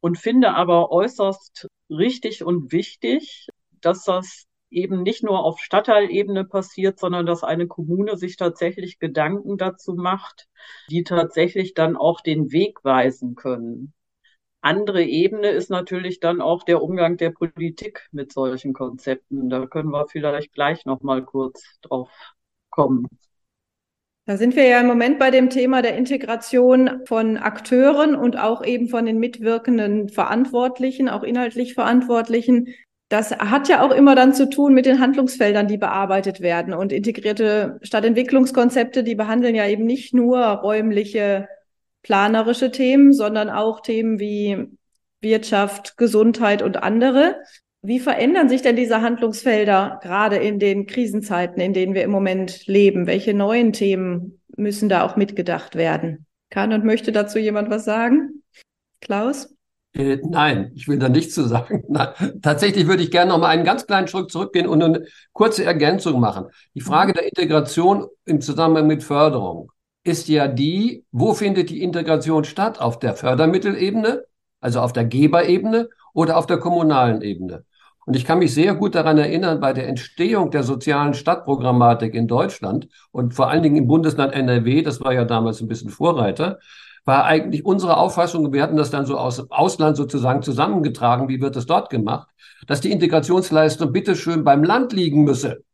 und finde aber äußerst richtig und wichtig, dass das eben nicht nur auf Stadtteilebene passiert, sondern dass eine Kommune sich tatsächlich Gedanken dazu macht, die tatsächlich dann auch den Weg weisen können. Andere Ebene ist natürlich dann auch der Umgang der Politik mit solchen Konzepten. Da können wir vielleicht gleich noch mal kurz drauf kommen. Da sind wir ja im Moment bei dem Thema der Integration von Akteuren und auch eben von den mitwirkenden Verantwortlichen, auch inhaltlich Verantwortlichen. Das hat ja auch immer dann zu tun mit den Handlungsfeldern, die bearbeitet werden. Und integrierte Stadtentwicklungskonzepte, die behandeln ja eben nicht nur räumliche, planerische Themen, sondern auch Themen wie Wirtschaft, Gesundheit und andere. Wie verändern sich denn diese Handlungsfelder gerade in den Krisenzeiten, in denen wir im Moment leben? Welche neuen Themen müssen da auch mitgedacht werden? Kann und möchte dazu jemand was sagen? Klaus? Äh, nein, ich will da nichts zu sagen. Nein, tatsächlich würde ich gerne noch mal einen ganz kleinen Schritt zurückgehen und eine kurze Ergänzung machen. Die Frage der Integration im Zusammenhang mit Förderung ist ja die, wo findet die Integration statt? Auf der Fördermittelebene, also auf der Geberebene oder auf der kommunalen Ebene? Und ich kann mich sehr gut daran erinnern, bei der Entstehung der sozialen Stadtprogrammatik in Deutschland und vor allen Dingen im Bundesland NRW, das war ja damals ein bisschen Vorreiter, war eigentlich unsere Auffassung, wir hatten das dann so aus Ausland sozusagen zusammengetragen, wie wird das dort gemacht, dass die Integrationsleistung bitteschön beim Land liegen müsse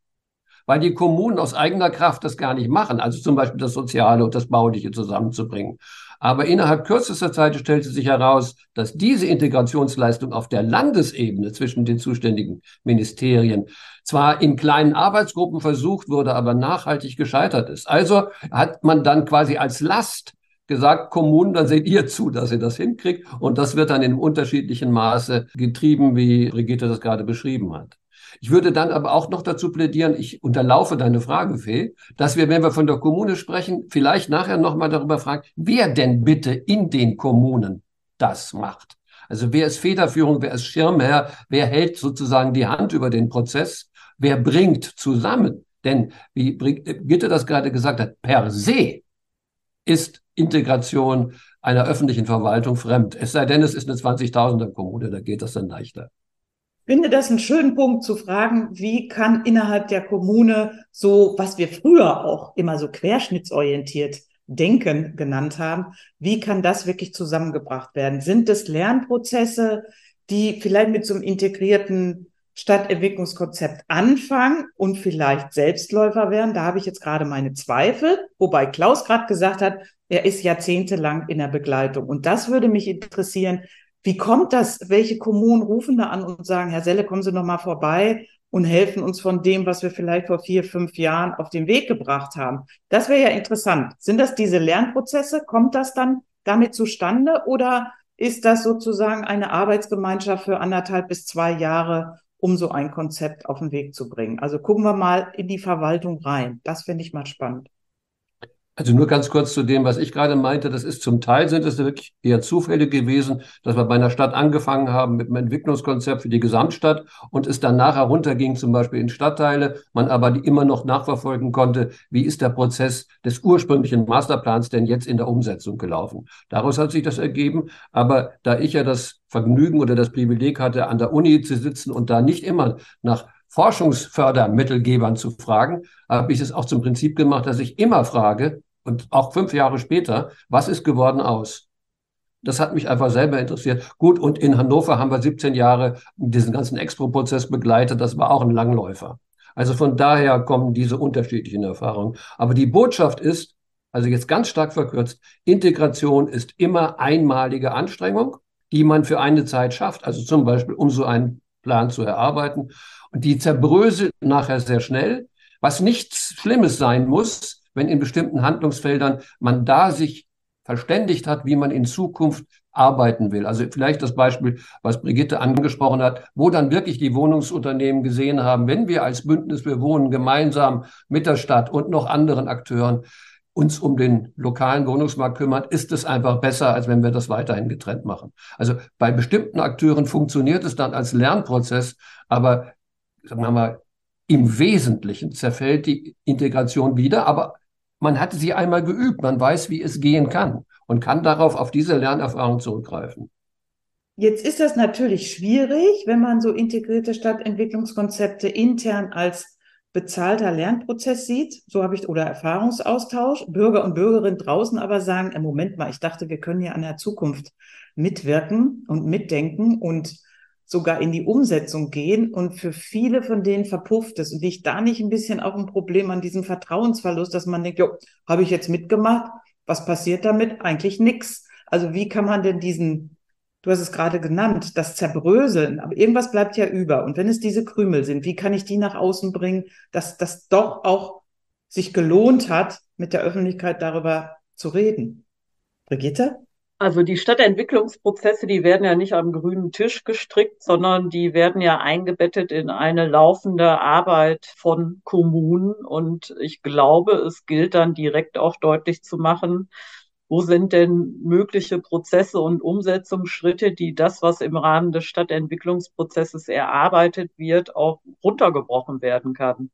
weil die Kommunen aus eigener Kraft das gar nicht machen, also zum Beispiel das Soziale und das Bauliche zusammenzubringen. Aber innerhalb kürzester Zeit stellte sich heraus, dass diese Integrationsleistung auf der Landesebene zwischen den zuständigen Ministerien zwar in kleinen Arbeitsgruppen versucht wurde, aber nachhaltig gescheitert ist. Also hat man dann quasi als Last gesagt, Kommunen, dann seht ihr zu, dass ihr das hinkriegt. Und das wird dann in unterschiedlichen Maße getrieben, wie Brigitte das gerade beschrieben hat. Ich würde dann aber auch noch dazu plädieren, ich unterlaufe deine Frage, Fee, dass wir, wenn wir von der Kommune sprechen, vielleicht nachher nochmal darüber fragen, wer denn bitte in den Kommunen das macht. Also wer ist Federführung, wer ist Schirmherr, wer hält sozusagen die Hand über den Prozess, wer bringt zusammen. Denn, wie Gitte das gerade gesagt hat, per se ist Integration einer öffentlichen Verwaltung fremd. Es sei denn, es ist eine 20.000er Kommune, da geht das dann leichter finde das einen schönen Punkt zu fragen, wie kann innerhalb der Kommune so, was wir früher auch immer so querschnittsorientiert Denken genannt haben, wie kann das wirklich zusammengebracht werden? Sind es Lernprozesse, die vielleicht mit so einem integrierten Stadtentwicklungskonzept anfangen und vielleicht Selbstläufer werden? Da habe ich jetzt gerade meine Zweifel, wobei Klaus gerade gesagt hat, er ist jahrzehntelang in der Begleitung. Und das würde mich interessieren, wie kommt das? Welche Kommunen rufen da an und sagen, Herr Selle, kommen Sie noch mal vorbei und helfen uns von dem, was wir vielleicht vor vier, fünf Jahren auf den Weg gebracht haben? Das wäre ja interessant. Sind das diese Lernprozesse? Kommt das dann damit zustande oder ist das sozusagen eine Arbeitsgemeinschaft für anderthalb bis zwei Jahre, um so ein Konzept auf den Weg zu bringen? Also gucken wir mal in die Verwaltung rein. Das finde ich mal spannend. Also nur ganz kurz zu dem, was ich gerade meinte. Das ist zum Teil sind es wirklich eher Zufälle gewesen, dass wir bei einer Stadt angefangen haben mit einem Entwicklungskonzept für die Gesamtstadt und es dann nachher runterging, zum Beispiel in Stadtteile, man aber die immer noch nachverfolgen konnte, wie ist der Prozess des ursprünglichen Masterplans denn jetzt in der Umsetzung gelaufen. Daraus hat sich das ergeben. Aber da ich ja das Vergnügen oder das Privileg hatte, an der Uni zu sitzen und da nicht immer nach Forschungsfördermittelgebern zu fragen, habe ich es auch zum Prinzip gemacht, dass ich immer frage, und auch fünf Jahre später, was ist geworden aus? Das hat mich einfach selber interessiert. Gut, und in Hannover haben wir 17 Jahre diesen ganzen Expo-Prozess begleitet. Das war auch ein Langläufer. Also von daher kommen diese unterschiedlichen Erfahrungen. Aber die Botschaft ist, also jetzt ganz stark verkürzt, Integration ist immer einmalige Anstrengung, die man für eine Zeit schafft. Also zum Beispiel, um so einen Plan zu erarbeiten. Und die zerbröselt nachher sehr schnell, was nichts Schlimmes sein muss, wenn in bestimmten Handlungsfeldern man da sich verständigt hat, wie man in Zukunft arbeiten will. Also vielleicht das Beispiel, was Brigitte angesprochen hat, wo dann wirklich die Wohnungsunternehmen gesehen haben, wenn wir als Bündnis wir wohnen gemeinsam mit der Stadt und noch anderen Akteuren uns um den lokalen Wohnungsmarkt kümmern, ist es einfach besser, als wenn wir das weiterhin getrennt machen. Also bei bestimmten Akteuren funktioniert es dann als Lernprozess, aber sagen wir mal, im Wesentlichen zerfällt die Integration wieder, aber man hatte sie einmal geübt, man weiß, wie es gehen kann und kann darauf auf diese Lernerfahrung zurückgreifen. Jetzt ist das natürlich schwierig, wenn man so integrierte Stadtentwicklungskonzepte intern als bezahlter Lernprozess sieht, so habe ich, oder Erfahrungsaustausch, Bürger und Bürgerinnen draußen aber sagen, im Moment mal, ich dachte, wir können ja an der Zukunft mitwirken und mitdenken und sogar in die Umsetzung gehen. Und für viele von denen verpufft es. Und liegt da nicht ein bisschen auch ein Problem an diesem Vertrauensverlust, dass man denkt, jo, habe ich jetzt mitgemacht? Was passiert damit? Eigentlich nichts. Also wie kann man denn diesen, du hast es gerade genannt, das Zerbröseln, aber irgendwas bleibt ja über. Und wenn es diese Krümel sind, wie kann ich die nach außen bringen, dass das doch auch sich gelohnt hat, mit der Öffentlichkeit darüber zu reden? Brigitte? Also die Stadtentwicklungsprozesse, die werden ja nicht am grünen Tisch gestrickt, sondern die werden ja eingebettet in eine laufende Arbeit von Kommunen. Und ich glaube, es gilt dann direkt auch deutlich zu machen, wo sind denn mögliche Prozesse und Umsetzungsschritte, die das, was im Rahmen des Stadtentwicklungsprozesses erarbeitet wird, auch runtergebrochen werden kann.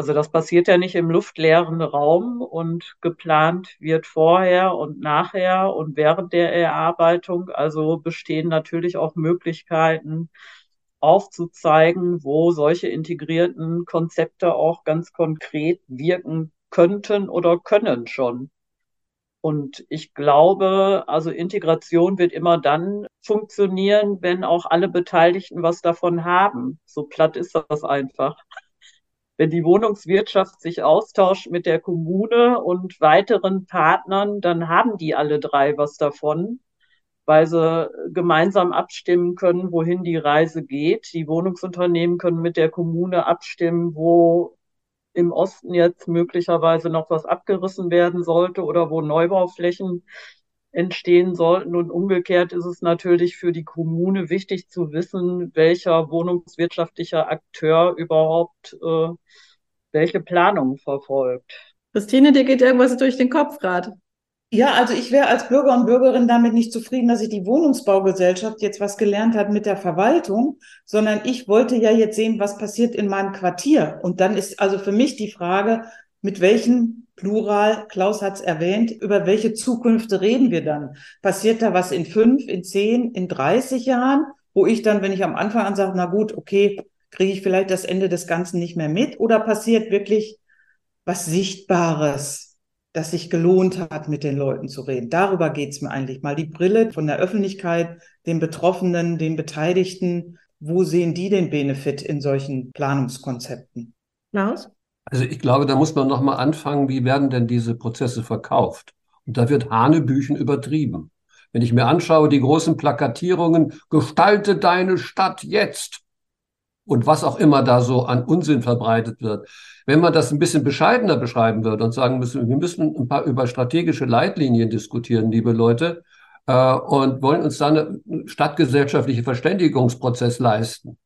Also das passiert ja nicht im luftleeren Raum und geplant wird vorher und nachher und während der Erarbeitung. Also bestehen natürlich auch Möglichkeiten aufzuzeigen, wo solche integrierten Konzepte auch ganz konkret wirken könnten oder können schon. Und ich glaube, also Integration wird immer dann funktionieren, wenn auch alle Beteiligten was davon haben. So platt ist das einfach wenn die Wohnungswirtschaft sich austauscht mit der Kommune und weiteren Partnern, dann haben die alle drei was davon, weil sie gemeinsam abstimmen können, wohin die Reise geht. Die Wohnungsunternehmen können mit der Kommune abstimmen, wo im Osten jetzt möglicherweise noch was abgerissen werden sollte oder wo Neubauflächen entstehen sollten. Und umgekehrt ist es natürlich für die Kommune wichtig zu wissen, welcher wohnungswirtschaftlicher Akteur überhaupt äh, welche Planung verfolgt. Christine, dir geht irgendwas durch den Kopf gerade. Ja, also ich wäre als Bürger und Bürgerin damit nicht zufrieden, dass ich die Wohnungsbaugesellschaft jetzt was gelernt hat mit der Verwaltung, sondern ich wollte ja jetzt sehen, was passiert in meinem Quartier. Und dann ist also für mich die Frage, mit welchen Plural, Klaus hat es erwähnt, über welche Zukünfte reden wir dann? Passiert da was in fünf, in zehn, in 30 Jahren, wo ich dann, wenn ich am Anfang an sage, na gut, okay, kriege ich vielleicht das Ende des Ganzen nicht mehr mit oder passiert wirklich was Sichtbares, das sich gelohnt hat, mit den Leuten zu reden? Darüber geht es mir eigentlich mal. Die Brille von der Öffentlichkeit, den Betroffenen, den Beteiligten, wo sehen die den Benefit in solchen Planungskonzepten? Klaus? Also ich glaube, da muss man nochmal anfangen, wie werden denn diese Prozesse verkauft? Und da wird Hanebüchen übertrieben. Wenn ich mir anschaue, die großen Plakatierungen, gestalte deine Stadt jetzt und was auch immer da so an Unsinn verbreitet wird. Wenn man das ein bisschen bescheidener beschreiben würde und sagen müssen, wir müssen ein paar über strategische Leitlinien diskutieren, liebe Leute, äh, und wollen uns dann einen stadtgesellschaftlichen Verständigungsprozess leisten.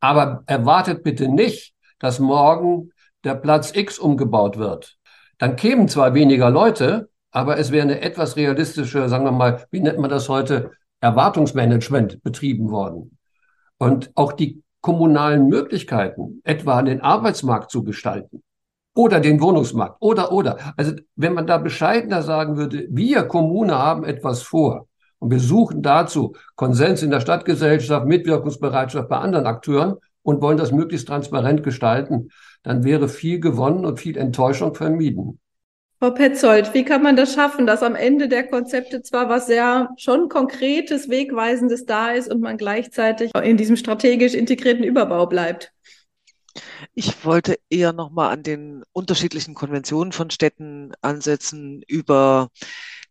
Aber erwartet bitte nicht, dass morgen der Platz X umgebaut wird, dann kämen zwar weniger Leute, aber es wäre eine etwas realistische, sagen wir mal, wie nennt man das heute, Erwartungsmanagement betrieben worden. Und auch die kommunalen Möglichkeiten, etwa den Arbeitsmarkt zu gestalten oder den Wohnungsmarkt oder, oder. Also wenn man da bescheidener sagen würde, wir Kommune haben etwas vor und wir suchen dazu Konsens in der Stadtgesellschaft, Mitwirkungsbereitschaft bei anderen Akteuren und wollen das möglichst transparent gestalten, dann wäre viel gewonnen und viel Enttäuschung vermieden. Frau Petzold, wie kann man das schaffen, dass am Ende der Konzepte zwar was sehr schon Konkretes, Wegweisendes da ist und man gleichzeitig in diesem strategisch integrierten Überbau bleibt? Ich wollte eher nochmal an den unterschiedlichen Konventionen von Städten ansetzen über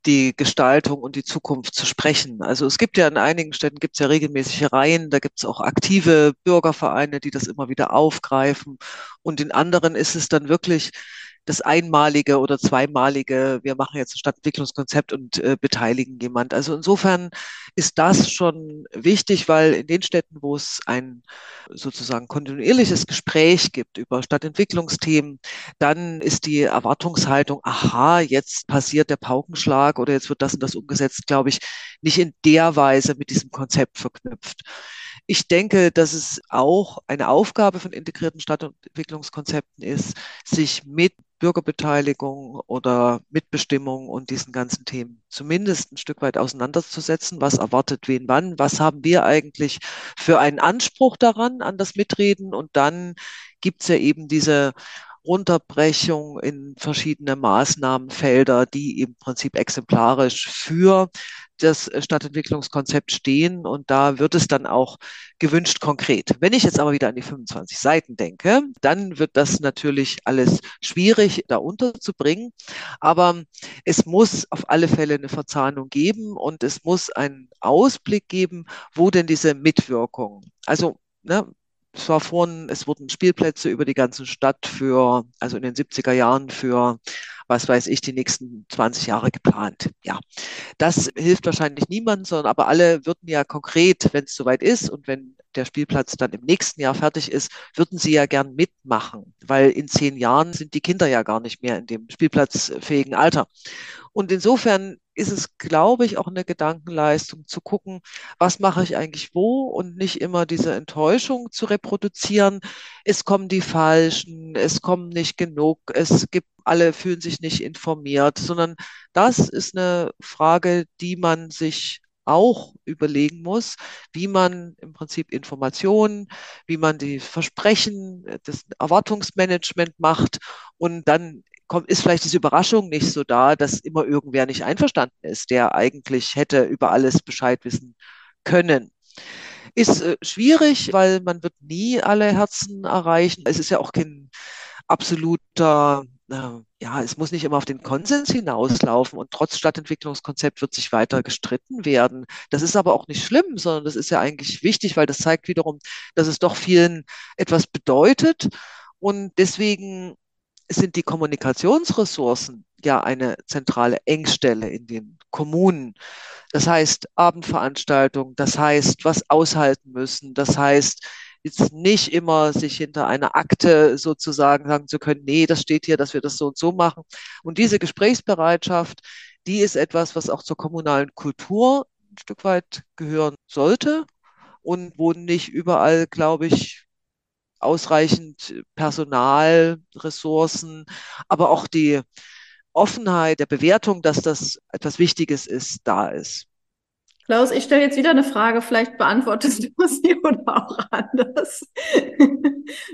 die Gestaltung und die Zukunft zu sprechen. Also es gibt ja in einigen Städten gibt es ja regelmäßige Reihen, da gibt es auch aktive Bürgervereine, die das immer wieder aufgreifen. Und in anderen ist es dann wirklich das einmalige oder zweimalige, wir machen jetzt ein Stadtentwicklungskonzept und äh, beteiligen jemand. Also insofern ist das schon wichtig, weil in den Städten, wo es ein sozusagen kontinuierliches Gespräch gibt über Stadtentwicklungsthemen, dann ist die Erwartungshaltung, aha, jetzt passiert der Paukenschlag oder jetzt wird das und das umgesetzt, glaube ich, nicht in der Weise mit diesem Konzept verknüpft. Ich denke, dass es auch eine Aufgabe von integrierten Stadtentwicklungskonzepten ist, sich mit Bürgerbeteiligung oder Mitbestimmung und diesen ganzen Themen zumindest ein Stück weit auseinanderzusetzen. Was erwartet wen wann? Was haben wir eigentlich für einen Anspruch daran, an das Mitreden? Und dann gibt es ja eben diese Runterbrechung in verschiedene Maßnahmenfelder, die im Prinzip exemplarisch für das Stadtentwicklungskonzept stehen. Und da wird es dann auch gewünscht konkret. Wenn ich jetzt aber wieder an die 25 Seiten denke, dann wird das natürlich alles schwierig da unterzubringen. Aber es muss auf alle Fälle eine Verzahnung geben und es muss einen Ausblick geben, wo denn diese Mitwirkung, also ne, es war vorhin, es wurden Spielplätze über die ganze Stadt für, also in den 70er Jahren für, was weiß ich, die nächsten 20 Jahre geplant. Ja, das hilft wahrscheinlich niemandem, sondern aber alle würden ja konkret, wenn es soweit ist und wenn der Spielplatz dann im nächsten Jahr fertig ist, würden sie ja gern mitmachen, weil in zehn Jahren sind die Kinder ja gar nicht mehr in dem spielplatzfähigen Alter. Und insofern ist es, glaube ich, auch eine Gedankenleistung zu gucken, was mache ich eigentlich wo und nicht immer diese Enttäuschung zu reproduzieren. Es kommen die Falschen, es kommen nicht genug, es gibt, alle fühlen sich nicht informiert, sondern das ist eine Frage, die man sich auch überlegen muss, wie man im Prinzip Informationen, wie man die Versprechen, das Erwartungsmanagement macht und dann kommt, ist vielleicht diese Überraschung nicht so da, dass immer irgendwer nicht einverstanden ist, der eigentlich hätte über alles Bescheid wissen können. Ist äh, schwierig, weil man wird nie alle Herzen erreichen. Es ist ja auch kein absoluter ja, es muss nicht immer auf den Konsens hinauslaufen und trotz Stadtentwicklungskonzept wird sich weiter gestritten werden. Das ist aber auch nicht schlimm, sondern das ist ja eigentlich wichtig, weil das zeigt wiederum, dass es doch vielen etwas bedeutet und deswegen sind die Kommunikationsressourcen ja eine zentrale Engstelle in den Kommunen. Das heißt Abendveranstaltungen, das heißt was aushalten müssen, das heißt jetzt nicht immer sich hinter einer Akte sozusagen sagen zu können, nee, das steht hier, dass wir das so und so machen. Und diese Gesprächsbereitschaft, die ist etwas, was auch zur kommunalen Kultur ein Stück weit gehören sollte und wo nicht überall, glaube ich, ausreichend Personal, Ressourcen, aber auch die Offenheit der Bewertung, dass das etwas Wichtiges ist, da ist. Klaus, ich stelle jetzt wieder eine Frage, vielleicht beantwortest du sie oder auch anders.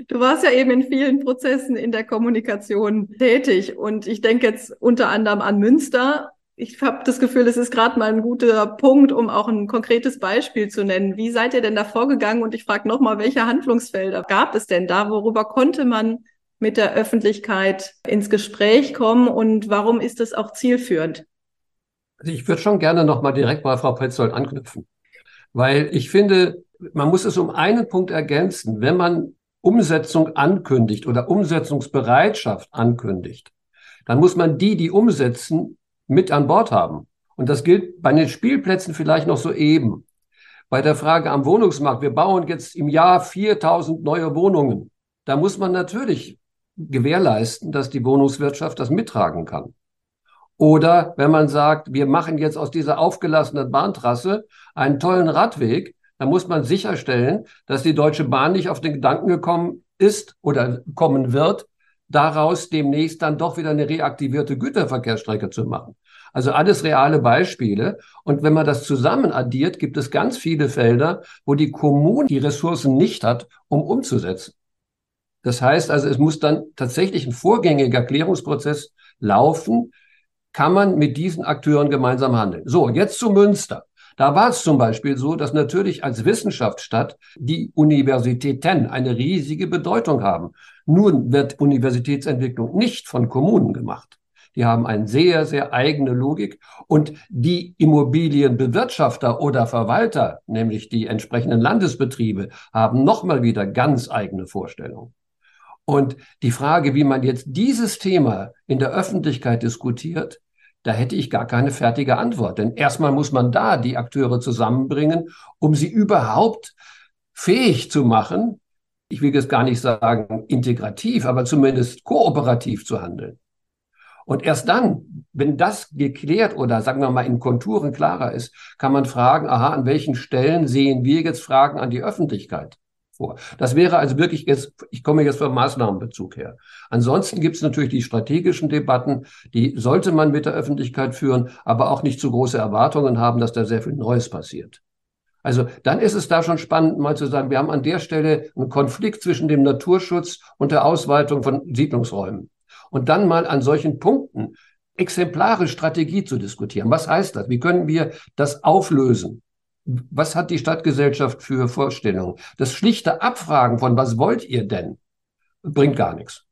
Du warst ja eben in vielen Prozessen in der Kommunikation tätig und ich denke jetzt unter anderem an Münster. Ich habe das Gefühl, es ist gerade mal ein guter Punkt, um auch ein konkretes Beispiel zu nennen. Wie seid ihr denn da vorgegangen? Und ich frage nochmal, welche Handlungsfelder gab es denn da? Worüber konnte man mit der Öffentlichkeit ins Gespräch kommen und warum ist das auch zielführend? Also ich würde schon gerne nochmal direkt bei Frau Petzold anknüpfen, weil ich finde, man muss es um einen Punkt ergänzen. Wenn man Umsetzung ankündigt oder Umsetzungsbereitschaft ankündigt, dann muss man die, die umsetzen, mit an Bord haben. Und das gilt bei den Spielplätzen vielleicht noch so eben. Bei der Frage am Wohnungsmarkt, wir bauen jetzt im Jahr 4000 neue Wohnungen. Da muss man natürlich gewährleisten, dass die Wohnungswirtschaft das mittragen kann. Oder wenn man sagt, wir machen jetzt aus dieser aufgelassenen Bahntrasse einen tollen Radweg, dann muss man sicherstellen, dass die Deutsche Bahn nicht auf den Gedanken gekommen ist oder kommen wird, daraus demnächst dann doch wieder eine reaktivierte Güterverkehrsstrecke zu machen. Also alles reale Beispiele. Und wenn man das zusammen addiert, gibt es ganz viele Felder, wo die Kommune die Ressourcen nicht hat, um umzusetzen. Das heißt also, es muss dann tatsächlich ein vorgängiger Klärungsprozess laufen, kann man mit diesen Akteuren gemeinsam handeln. So, jetzt zu Münster. Da war es zum Beispiel so, dass natürlich als Wissenschaftsstadt die Universitäten eine riesige Bedeutung haben. Nun wird Universitätsentwicklung nicht von Kommunen gemacht. Die haben eine sehr, sehr eigene Logik. Und die Immobilienbewirtschafter oder Verwalter, nämlich die entsprechenden Landesbetriebe, haben nochmal wieder ganz eigene Vorstellungen. Und die Frage, wie man jetzt dieses Thema in der Öffentlichkeit diskutiert, da hätte ich gar keine fertige Antwort. Denn erstmal muss man da die Akteure zusammenbringen, um sie überhaupt fähig zu machen, ich will jetzt gar nicht sagen integrativ, aber zumindest kooperativ zu handeln. Und erst dann wenn das geklärt oder sagen wir mal in Konturen klarer ist, kann man fragen, aha, an welchen Stellen sehen wir jetzt Fragen an die Öffentlichkeit vor? Das wäre also wirklich jetzt, ich komme jetzt vom Maßnahmenbezug her. Ansonsten gibt es natürlich die strategischen Debatten, die sollte man mit der Öffentlichkeit führen, aber auch nicht zu große Erwartungen haben, dass da sehr viel Neues passiert. Also dann ist es da schon spannend, mal zu sagen, wir haben an der Stelle einen Konflikt zwischen dem Naturschutz und der Ausweitung von Siedlungsräumen. Und dann mal an solchen Punkten exemplarisch Strategie zu diskutieren. Was heißt das? Wie können wir das auflösen? Was hat die Stadtgesellschaft für Vorstellungen? Das schlichte Abfragen von was wollt ihr denn, bringt gar nichts.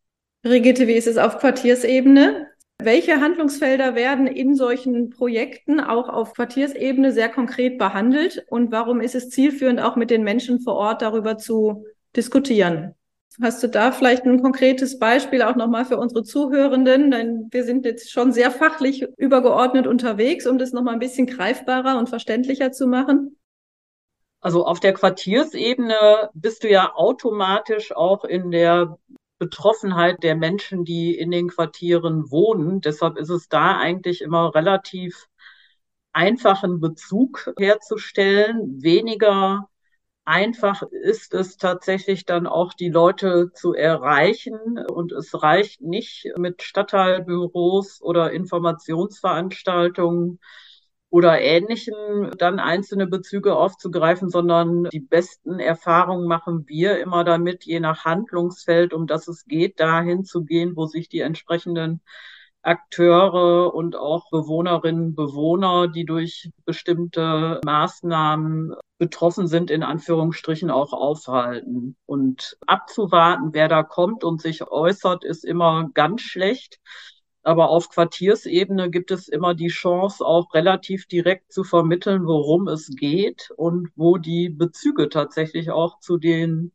Brigitte, wie ist es auf Quartiersebene? Welche Handlungsfelder werden in solchen Projekten auch auf Quartiersebene sehr konkret behandelt und warum ist es zielführend, auch mit den Menschen vor Ort darüber zu diskutieren? Hast du da vielleicht ein konkretes Beispiel auch nochmal für unsere Zuhörenden? Denn wir sind jetzt schon sehr fachlich übergeordnet unterwegs, um das nochmal ein bisschen greifbarer und verständlicher zu machen. Also auf der Quartiersebene bist du ja automatisch auch in der Betroffenheit der Menschen, die in den Quartieren wohnen. Deshalb ist es da eigentlich immer relativ einfachen Bezug herzustellen, weniger einfach ist es tatsächlich dann auch die Leute zu erreichen. Und es reicht nicht mit Stadtteilbüros oder Informationsveranstaltungen oder Ähnlichem dann einzelne Bezüge aufzugreifen, sondern die besten Erfahrungen machen wir immer damit, je nach Handlungsfeld, um das es geht, dahin zu gehen, wo sich die entsprechenden Akteure und auch Bewohnerinnen, Bewohner, die durch bestimmte Maßnahmen betroffen sind, in Anführungsstrichen auch aufhalten. Und abzuwarten, wer da kommt und sich äußert, ist immer ganz schlecht. Aber auf Quartiersebene gibt es immer die Chance, auch relativ direkt zu vermitteln, worum es geht und wo die Bezüge tatsächlich auch zu den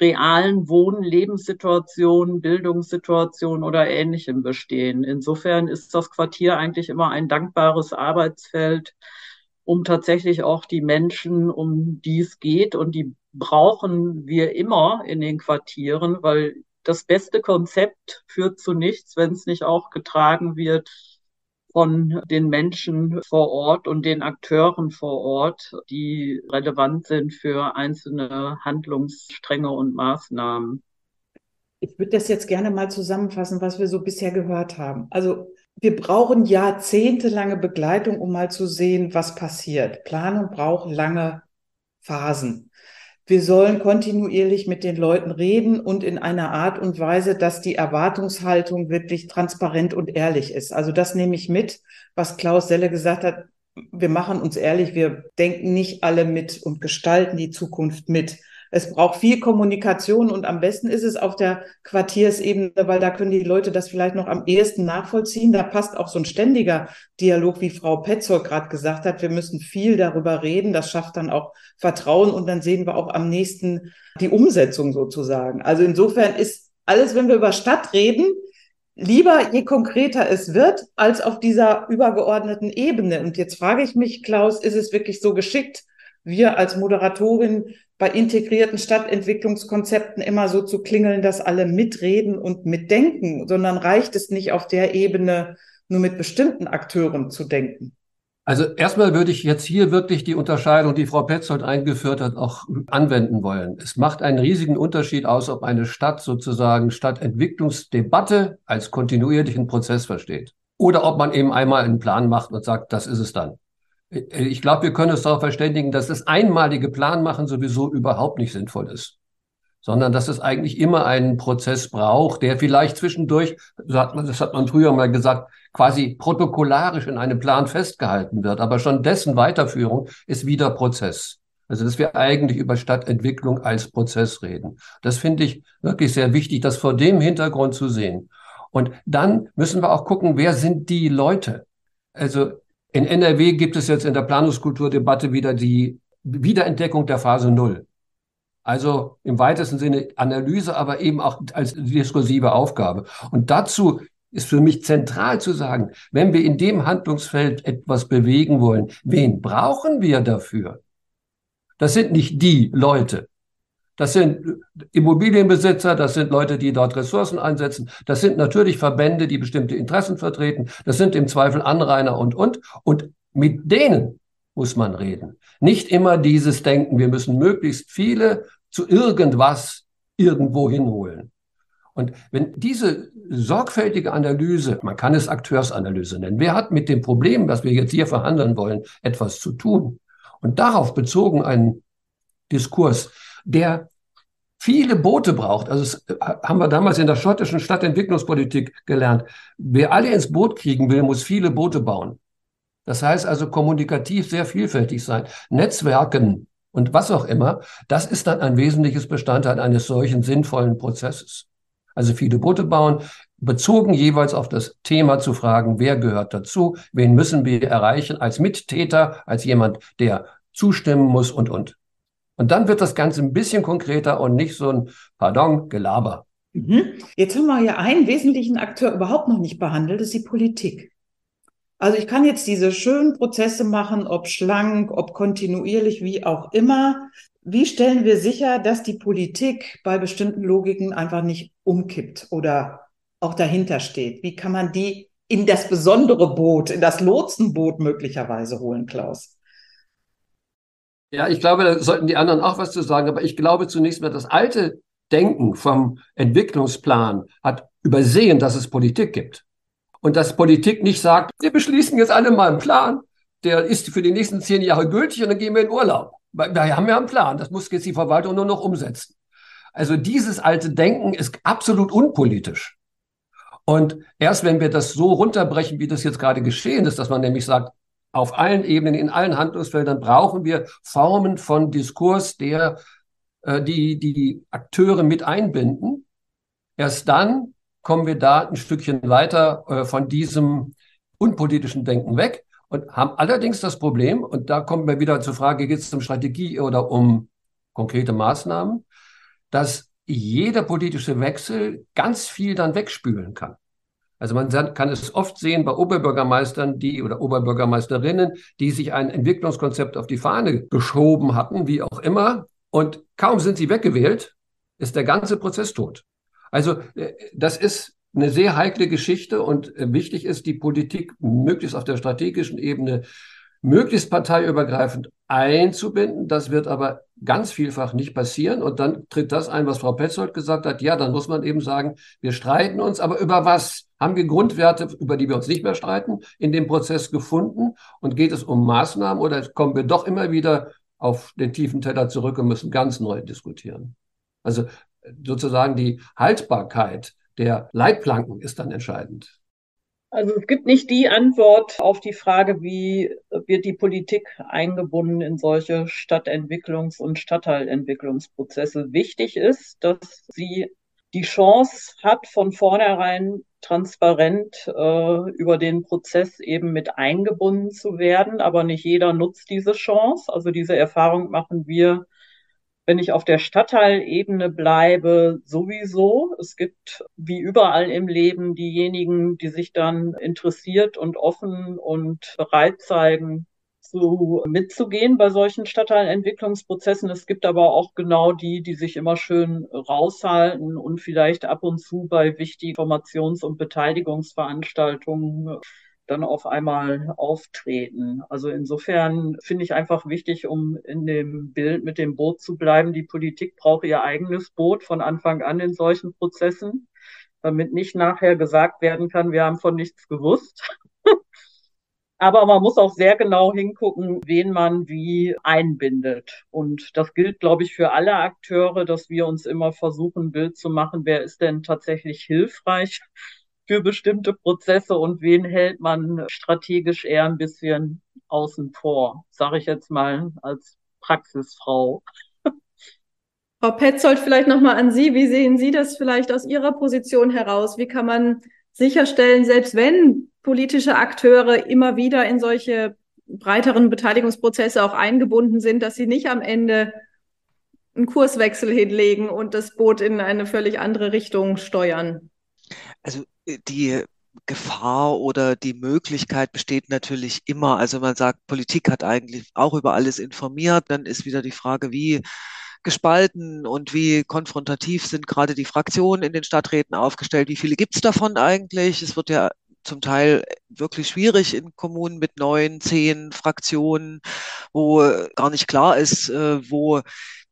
realen Wohn-, Lebenssituationen, Bildungssituationen oder Ähnlichem bestehen. Insofern ist das Quartier eigentlich immer ein dankbares Arbeitsfeld, um tatsächlich auch die Menschen, um die es geht, und die brauchen wir immer in den Quartieren, weil das beste Konzept führt zu nichts, wenn es nicht auch getragen wird von den Menschen vor Ort und den Akteuren vor Ort, die relevant sind für einzelne Handlungsstränge und Maßnahmen. Ich würde das jetzt gerne mal zusammenfassen, was wir so bisher gehört haben. Also wir brauchen jahrzehntelange Begleitung, um mal zu sehen, was passiert. Planung braucht lange Phasen. Wir sollen kontinuierlich mit den Leuten reden und in einer Art und Weise, dass die Erwartungshaltung wirklich transparent und ehrlich ist. Also das nehme ich mit, was Klaus Selle gesagt hat. Wir machen uns ehrlich, wir denken nicht alle mit und gestalten die Zukunft mit. Es braucht viel Kommunikation und am besten ist es auf der Quartiersebene, weil da können die Leute das vielleicht noch am ehesten nachvollziehen. Da passt auch so ein ständiger Dialog, wie Frau Petzold gerade gesagt hat. Wir müssen viel darüber reden. Das schafft dann auch Vertrauen und dann sehen wir auch am nächsten die Umsetzung sozusagen. Also insofern ist alles, wenn wir über Stadt reden, lieber je konkreter es wird, als auf dieser übergeordneten Ebene. Und jetzt frage ich mich, Klaus, ist es wirklich so geschickt, wir als Moderatorin bei integrierten Stadtentwicklungskonzepten immer so zu klingeln, dass alle mitreden und mitdenken, sondern reicht es nicht auf der Ebene nur mit bestimmten Akteuren zu denken? Also erstmal würde ich jetzt hier wirklich die Unterscheidung, die Frau Petzold eingeführt hat, auch anwenden wollen. Es macht einen riesigen Unterschied aus, ob eine Stadt sozusagen Stadtentwicklungsdebatte als kontinuierlichen Prozess versteht oder ob man eben einmal einen Plan macht und sagt, das ist es dann. Ich glaube, wir können uns darauf verständigen, dass das einmalige Planmachen sowieso überhaupt nicht sinnvoll ist, sondern dass es eigentlich immer einen Prozess braucht, der vielleicht zwischendurch, das hat man früher mal gesagt, quasi protokollarisch in einem Plan festgehalten wird. Aber schon dessen Weiterführung ist wieder Prozess. Also, dass wir eigentlich über Stadtentwicklung als Prozess reden. Das finde ich wirklich sehr wichtig, das vor dem Hintergrund zu sehen. Und dann müssen wir auch gucken, wer sind die Leute? Also in NRW gibt es jetzt in der Planungskulturdebatte wieder die Wiederentdeckung der Phase Null. Also im weitesten Sinne Analyse, aber eben auch als diskursive Aufgabe. Und dazu ist für mich zentral zu sagen, wenn wir in dem Handlungsfeld etwas bewegen wollen, wen brauchen wir dafür? Das sind nicht die Leute, Das sind Immobilienbesitzer, das sind Leute, die dort Ressourcen einsetzen, das sind natürlich Verbände, die bestimmte Interessen vertreten, das sind im Zweifel Anrainer und, und. Und mit denen muss man reden. Nicht immer dieses Denken, wir müssen möglichst viele zu irgendwas irgendwo hinholen. Und wenn diese sorgfältige Analyse, man kann es Akteursanalyse nennen, wer hat mit dem Problem, was wir jetzt hier verhandeln wollen, etwas zu tun? Und darauf bezogen einen Diskurs, der viele Boote braucht. Also äh, haben wir damals in der schottischen Stadtentwicklungspolitik gelernt. Wer alle ins Boot kriegen will, muss viele Boote bauen. Das heißt also kommunikativ sehr vielfältig sein. Netzwerken und was auch immer, das ist dann ein wesentliches Bestandteil eines solchen sinnvollen Prozesses. Also viele Boote bauen, bezogen jeweils auf das Thema zu fragen, wer gehört dazu, wen müssen wir erreichen als Mittäter, als jemand, der zustimmen muss und, und. Und dann wird das Ganze ein bisschen konkreter und nicht so ein, pardon, Gelaber. Mhm. Jetzt haben wir ja einen wesentlichen Akteur überhaupt noch nicht behandelt, das ist die Politik. Also ich kann jetzt diese schönen Prozesse machen, ob schlank, ob kontinuierlich, wie auch immer. Wie stellen wir sicher, dass die Politik bei bestimmten Logiken einfach nicht umkippt oder auch dahinter steht? Wie kann man die in das besondere Boot, in das Lotsenboot möglicherweise holen, Klaus? Ja, ich glaube, da sollten die anderen auch was zu sagen, aber ich glaube zunächst mal, das alte Denken vom Entwicklungsplan hat übersehen, dass es Politik gibt. Und dass Politik nicht sagt, wir beschließen jetzt alle mal einen Plan, der ist für die nächsten zehn Jahre gültig und dann gehen wir in Urlaub. Wir haben ja einen Plan, das muss jetzt die Verwaltung nur noch umsetzen. Also dieses alte Denken ist absolut unpolitisch. Und erst wenn wir das so runterbrechen, wie das jetzt gerade geschehen ist, dass man nämlich sagt, auf allen Ebenen, in allen Handlungsfeldern brauchen wir Formen von Diskurs, der äh, die, die Akteure mit einbinden. Erst dann kommen wir da ein Stückchen weiter äh, von diesem unpolitischen Denken weg und haben allerdings das Problem, und da kommen wir wieder zur Frage, geht es um Strategie oder um konkrete Maßnahmen, dass jeder politische Wechsel ganz viel dann wegspülen kann. Also man kann es oft sehen bei Oberbürgermeistern, die oder Oberbürgermeisterinnen, die sich ein Entwicklungskonzept auf die Fahne geschoben hatten, wie auch immer. Und kaum sind sie weggewählt, ist der ganze Prozess tot. Also äh, das ist eine sehr heikle Geschichte und äh, wichtig ist, die Politik möglichst auf der strategischen Ebene möglichst parteiübergreifend einzubinden. Das wird aber ganz vielfach nicht passieren. Und dann tritt das ein, was Frau Petzold gesagt hat. Ja, dann muss man eben sagen, wir streiten uns, aber über was? Haben wir Grundwerte, über die wir uns nicht mehr streiten, in dem Prozess gefunden? Und geht es um Maßnahmen oder kommen wir doch immer wieder auf den tiefen Teller zurück und müssen ganz neu diskutieren? Also sozusagen die Haltbarkeit der Leitplanken ist dann entscheidend. Also es gibt nicht die Antwort auf die Frage, wie wird die Politik eingebunden in solche Stadtentwicklungs- und Stadtteilentwicklungsprozesse. Wichtig ist, dass sie die Chance hat, von vornherein transparent äh, über den Prozess eben mit eingebunden zu werden. Aber nicht jeder nutzt diese Chance. Also diese Erfahrung machen wir wenn ich auf der Stadtteilebene bleibe, sowieso. Es gibt wie überall im Leben diejenigen, die sich dann interessiert und offen und bereit zeigen, zu, mitzugehen bei solchen Stadtteilentwicklungsprozessen. Es gibt aber auch genau die, die sich immer schön raushalten und vielleicht ab und zu bei wichtigen Informations- und Beteiligungsveranstaltungen dann auf einmal auftreten. Also insofern finde ich einfach wichtig, um in dem Bild mit dem Boot zu bleiben. Die Politik braucht ihr eigenes Boot von Anfang an in solchen Prozessen, damit nicht nachher gesagt werden kann, wir haben von nichts gewusst. Aber man muss auch sehr genau hingucken, wen man wie einbindet. Und das gilt, glaube ich, für alle Akteure, dass wir uns immer versuchen, ein Bild zu machen, wer ist denn tatsächlich hilfreich für bestimmte Prozesse und wen hält man strategisch eher ein bisschen außen vor, sage ich jetzt mal als Praxisfrau. Frau Petzold, vielleicht nochmal an Sie. Wie sehen Sie das vielleicht aus Ihrer Position heraus? Wie kann man sicherstellen, selbst wenn politische Akteure immer wieder in solche breiteren Beteiligungsprozesse auch eingebunden sind, dass sie nicht am Ende einen Kurswechsel hinlegen und das Boot in eine völlig andere Richtung steuern? Also die Gefahr oder die Möglichkeit besteht natürlich immer. Also man sagt, Politik hat eigentlich auch über alles informiert. Dann ist wieder die Frage, wie gespalten und wie konfrontativ sind gerade die Fraktionen in den Stadträten aufgestellt? Wie viele gibt es davon eigentlich? Es wird ja zum Teil wirklich schwierig in Kommunen mit neun, zehn Fraktionen, wo gar nicht klar ist, äh, wo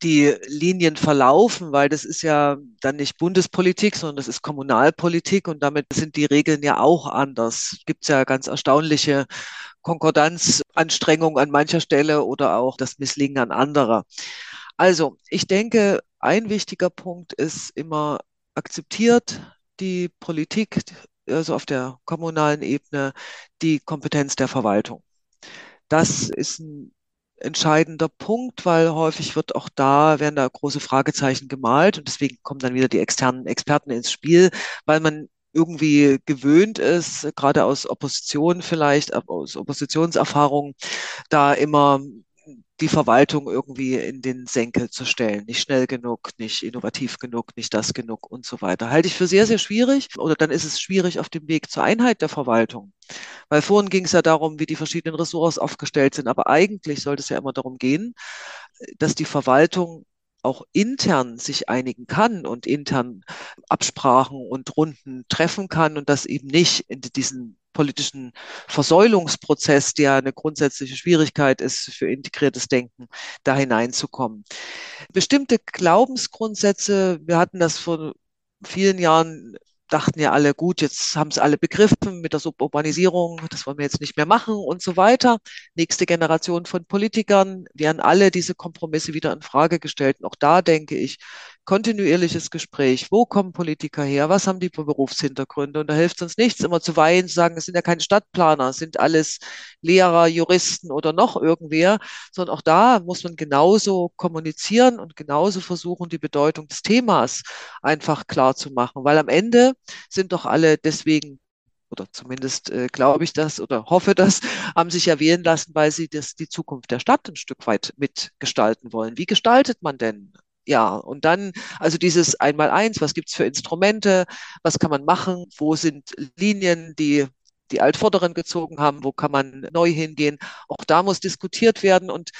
die Linien verlaufen, weil das ist ja dann nicht Bundespolitik, sondern das ist Kommunalpolitik und damit sind die Regeln ja auch anders. Gibt es ja ganz erstaunliche Konkordanzanstrengungen an mancher Stelle oder auch das Misslingen an anderer. Also, ich denke, ein wichtiger Punkt ist immer akzeptiert die Politik, also auf der kommunalen Ebene, die Kompetenz der Verwaltung. Das ist ein entscheidender Punkt, weil häufig wird auch da, werden da große Fragezeichen gemalt und deswegen kommen dann wieder die externen Experten ins Spiel, weil man irgendwie gewöhnt ist, gerade aus Opposition vielleicht, aus Oppositionserfahrung, da immer die Verwaltung irgendwie in den Senkel zu stellen. Nicht schnell genug, nicht innovativ genug, nicht das genug und so weiter. Halte ich für sehr, sehr schwierig. Oder dann ist es schwierig auf dem Weg zur Einheit der Verwaltung. Weil vorhin ging es ja darum, wie die verschiedenen Ressorts aufgestellt sind. Aber eigentlich sollte es ja immer darum gehen, dass die Verwaltung auch intern sich einigen kann und intern Absprachen und Runden treffen kann und das eben nicht in diesen politischen Versäulungsprozess, der eine grundsätzliche Schwierigkeit ist für integriertes Denken, da hineinzukommen. Bestimmte Glaubensgrundsätze, wir hatten das vor vielen Jahren dachten ja alle, gut, jetzt haben es alle begriffen mit der Suburbanisierung, das wollen wir jetzt nicht mehr machen und so weiter. Nächste Generation von Politikern werden alle diese Kompromisse wieder in Frage gestellt. Und auch da denke ich, kontinuierliches Gespräch. Wo kommen Politiker her? Was haben die für Berufshintergründe? Und da hilft uns nichts, immer zu weinen, zu sagen, es sind ja keine Stadtplaner, es sind alles Lehrer, Juristen oder noch irgendwer, sondern auch da muss man genauso kommunizieren und genauso versuchen, die Bedeutung des Themas einfach klar zu machen, weil am Ende sind doch alle deswegen oder zumindest äh, glaube ich das oder hoffe das, haben sich ja wählen lassen, weil sie das, die Zukunft der Stadt ein Stück weit mitgestalten wollen. Wie gestaltet man denn ja, und dann, also dieses Einmaleins, was gibt's für Instrumente, was kann man machen, wo sind Linien, die die Altvorderen gezogen haben, wo kann man neu hingehen. Auch da muss diskutiert werden und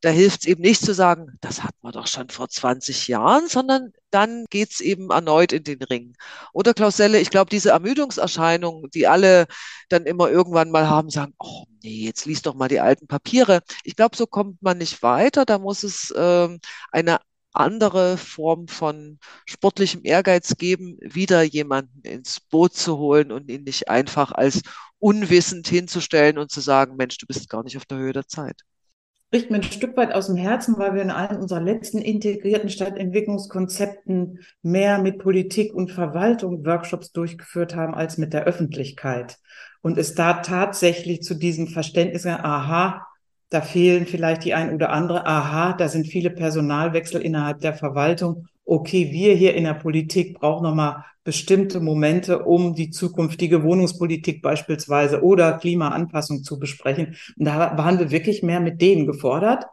da hilft es eben nicht zu sagen, das hat man doch schon vor 20 Jahren, sondern dann geht's eben erneut in den Ring. Oder Klaus Selle, ich glaube, diese Ermüdungserscheinung, die alle dann immer irgendwann mal haben, sagen, oh nee, jetzt liest doch mal die alten Papiere. Ich glaube, so kommt man nicht weiter. Da muss es ähm, eine andere Form von sportlichem Ehrgeiz geben, wieder jemanden ins Boot zu holen und ihn nicht einfach als unwissend hinzustellen und zu sagen, Mensch, du bist gar nicht auf der Höhe der Zeit. Spricht mir ein Stück weit aus dem Herzen, weil wir in allen unserer letzten integrierten Stadtentwicklungskonzepten mehr mit Politik und Verwaltung Workshops durchgeführt haben als mit der Öffentlichkeit. Und es da tatsächlich zu diesem Verständnis, aha, da fehlen vielleicht die ein oder andere. Aha, da sind viele Personalwechsel innerhalb der Verwaltung. Okay, wir hier in der Politik brauchen nochmal bestimmte Momente, um die zukünftige Wohnungspolitik beispielsweise oder Klimaanpassung zu besprechen. Und da waren wir wirklich mehr mit denen gefordert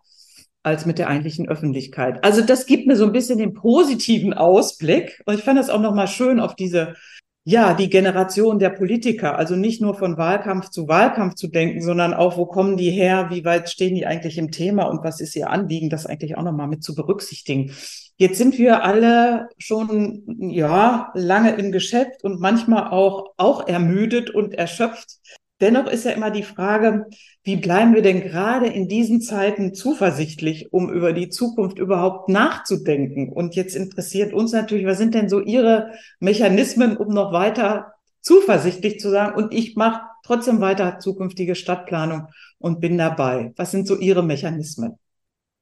als mit der eigentlichen Öffentlichkeit. Also das gibt mir so ein bisschen den positiven Ausblick. Und ich fand das auch nochmal schön auf diese ja, die Generation der Politiker, also nicht nur von Wahlkampf zu Wahlkampf zu denken, sondern auch, wo kommen die her, wie weit stehen die eigentlich im Thema und was ist ihr Anliegen, das eigentlich auch nochmal mit zu berücksichtigen. Jetzt sind wir alle schon, ja, lange im Geschäft und manchmal auch, auch ermüdet und erschöpft. Dennoch ist ja immer die Frage, wie bleiben wir denn gerade in diesen Zeiten zuversichtlich, um über die Zukunft überhaupt nachzudenken? Und jetzt interessiert uns natürlich, was sind denn so Ihre Mechanismen, um noch weiter zuversichtlich zu sagen, und ich mache trotzdem weiter zukünftige Stadtplanung und bin dabei. Was sind so Ihre Mechanismen?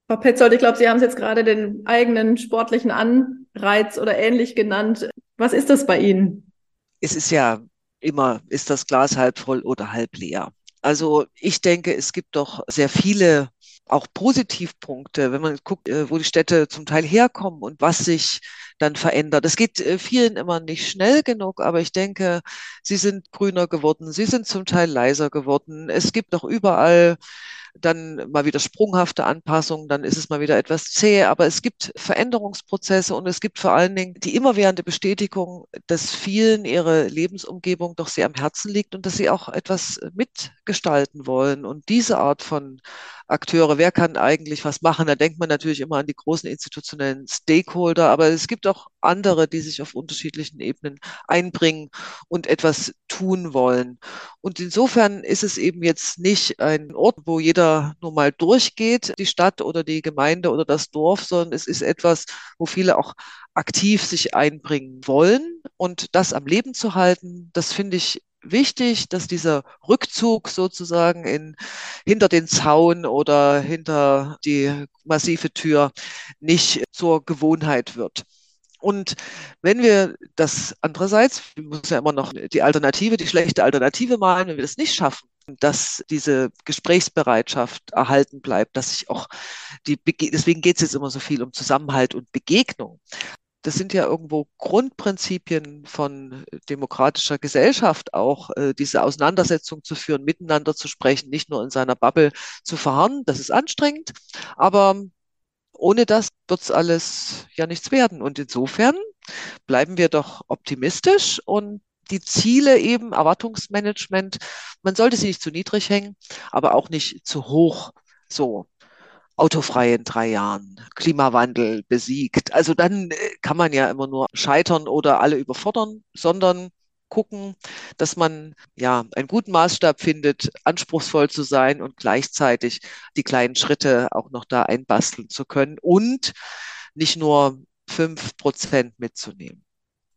Frau Petzold, ich glaube, Sie haben es jetzt gerade den eigenen sportlichen Anreiz oder ähnlich genannt. Was ist das bei Ihnen? Es ist ja immer, ist das Glas halb voll oder halb leer. Also ich denke, es gibt doch sehr viele auch Positivpunkte, wenn man guckt, äh, wo die Städte zum Teil herkommen und was sich dann verändert. Es geht äh, vielen immer nicht schnell genug, aber ich denke, sie sind grüner geworden, sie sind zum Teil leiser geworden. Es gibt doch überall dann mal wieder sprunghafte Anpassungen, dann ist es mal wieder etwas zäh, aber es gibt Veränderungsprozesse und es gibt vor allen Dingen die immerwährende Bestätigung, dass vielen ihre Lebensumgebung doch sehr am Herzen liegt und dass sie auch etwas mitgestalten wollen. Und diese Art von Akteure, wer kann eigentlich was machen? Da denkt man natürlich immer an die großen institutionellen Stakeholder, aber es gibt auch andere, die sich auf unterschiedlichen Ebenen einbringen und etwas tun wollen. Und insofern ist es eben jetzt nicht ein Ort, wo jeder nur mal durchgeht, die Stadt oder die Gemeinde oder das Dorf, sondern es ist etwas, wo viele auch aktiv sich einbringen wollen und das am Leben zu halten, das finde ich wichtig, dass dieser Rückzug sozusagen in, hinter den Zaun oder hinter die massive Tür nicht zur Gewohnheit wird. Und wenn wir das andererseits, wir müssen ja immer noch die Alternative, die schlechte Alternative malen, wenn wir das nicht schaffen, dass diese Gesprächsbereitschaft erhalten bleibt, dass sich auch die, deswegen geht es jetzt immer so viel um Zusammenhalt und Begegnung. Das sind ja irgendwo Grundprinzipien von demokratischer Gesellschaft, auch äh, diese Auseinandersetzung zu führen, miteinander zu sprechen, nicht nur in seiner Bubble zu verharren. Das ist anstrengend, aber ohne das wird es alles ja nichts werden. Und insofern bleiben wir doch optimistisch und die Ziele eben, Erwartungsmanagement, man sollte sie nicht zu niedrig hängen, aber auch nicht zu hoch. So, autofrei in drei Jahren, Klimawandel besiegt. Also dann äh, kann man ja immer nur scheitern oder alle überfordern, sondern gucken, dass man ja einen guten Maßstab findet, anspruchsvoll zu sein und gleichzeitig die kleinen Schritte auch noch da einbasteln zu können und nicht nur fünf Prozent mitzunehmen.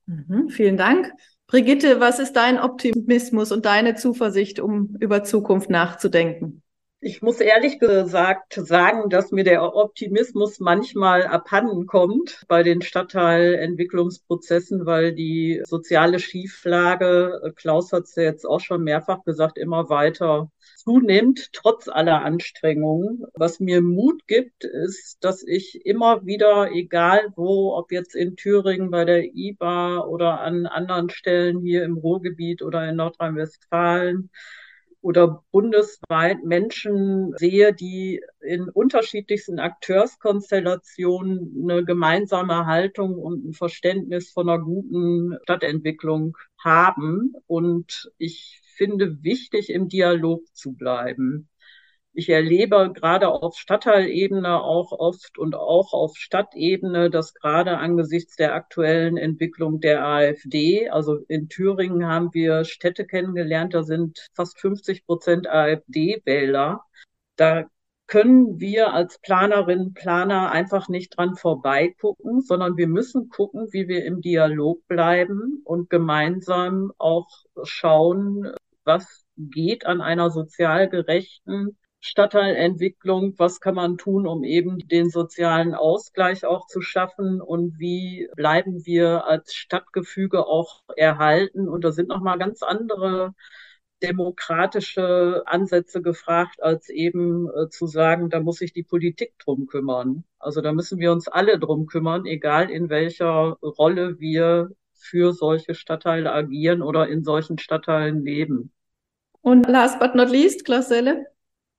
Mhm, vielen Dank. Brigitte, was ist dein Optimismus und deine Zuversicht, um über Zukunft nachzudenken? Ich muss ehrlich gesagt sagen, dass mir der Optimismus manchmal abhanden kommt bei den Stadtteilentwicklungsprozessen, weil die soziale Schieflage, Klaus hat es ja jetzt auch schon mehrfach gesagt, immer weiter zunimmt, trotz aller Anstrengungen. Was mir Mut gibt, ist, dass ich immer wieder, egal wo, ob jetzt in Thüringen bei der IBA oder an anderen Stellen hier im Ruhrgebiet oder in Nordrhein-Westfalen, oder bundesweit Menschen sehe, die in unterschiedlichsten Akteurskonstellationen eine gemeinsame Haltung und ein Verständnis von einer guten Stadtentwicklung haben. Und ich finde wichtig, im Dialog zu bleiben ich erlebe gerade auf Stadtteilebene auch oft und auch auf Stadtebene, dass gerade angesichts der aktuellen Entwicklung der AfD, also in Thüringen haben wir Städte kennengelernt, da sind fast 50 Prozent AfD-Wähler. Da können wir als Planerinnen, Planer einfach nicht dran vorbeigucken, sondern wir müssen gucken, wie wir im Dialog bleiben und gemeinsam auch schauen, was geht an einer sozial gerechten Stadtteilentwicklung, was kann man tun, um eben den sozialen Ausgleich auch zu schaffen und wie bleiben wir als Stadtgefüge auch erhalten. Und da sind nochmal ganz andere demokratische Ansätze gefragt, als eben äh, zu sagen, da muss sich die Politik drum kümmern. Also da müssen wir uns alle drum kümmern, egal in welcher Rolle wir für solche Stadtteile agieren oder in solchen Stadtteilen leben. Und last but not least, Klaus Selle.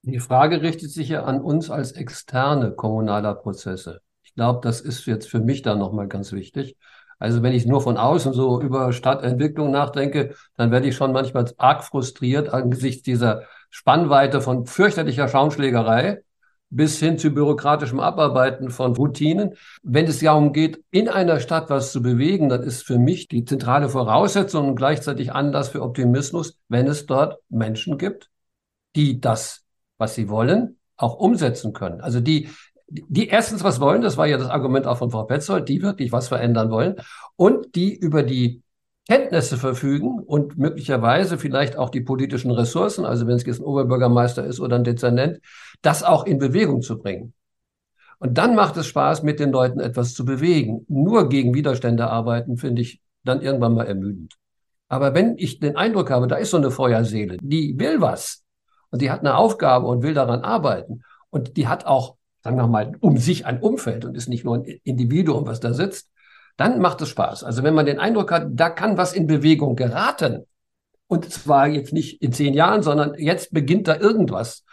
Die Frage richtet sich ja an uns als externe kommunaler Prozesse. Ich glaube, das ist jetzt für mich da nochmal ganz wichtig. Also wenn ich nur von außen so über Stadtentwicklung nachdenke, dann werde ich schon manchmal arg frustriert angesichts dieser Spannweite von fürchterlicher Schaumschlägerei bis hin zu bürokratischem Abarbeiten von Routinen. Wenn es ja umgeht, in einer Stadt was zu bewegen, dann ist für mich die zentrale Voraussetzung und gleichzeitig Anlass für Optimismus, wenn es dort Menschen gibt, die das was sie wollen, auch umsetzen können. Also die, die erstens was wollen, das war ja das Argument auch von Frau Petzold, die wirklich was verändern wollen und die über die Kenntnisse verfügen und möglicherweise vielleicht auch die politischen Ressourcen, also wenn es jetzt ein Oberbürgermeister ist oder ein Dezernent, das auch in Bewegung zu bringen. Und dann macht es Spaß, mit den Leuten etwas zu bewegen. Nur gegen Widerstände arbeiten, finde ich dann irgendwann mal ermüdend. Aber wenn ich den Eindruck habe, da ist so eine Feuerseele, die will was, und die hat eine Aufgabe und will daran arbeiten. Und die hat auch, sagen wir mal, um sich ein Umfeld und ist nicht nur ein Individuum, was da sitzt. Dann macht es Spaß. Also wenn man den Eindruck hat, da kann was in Bewegung geraten. Und zwar jetzt nicht in zehn Jahren, sondern jetzt beginnt da irgendwas.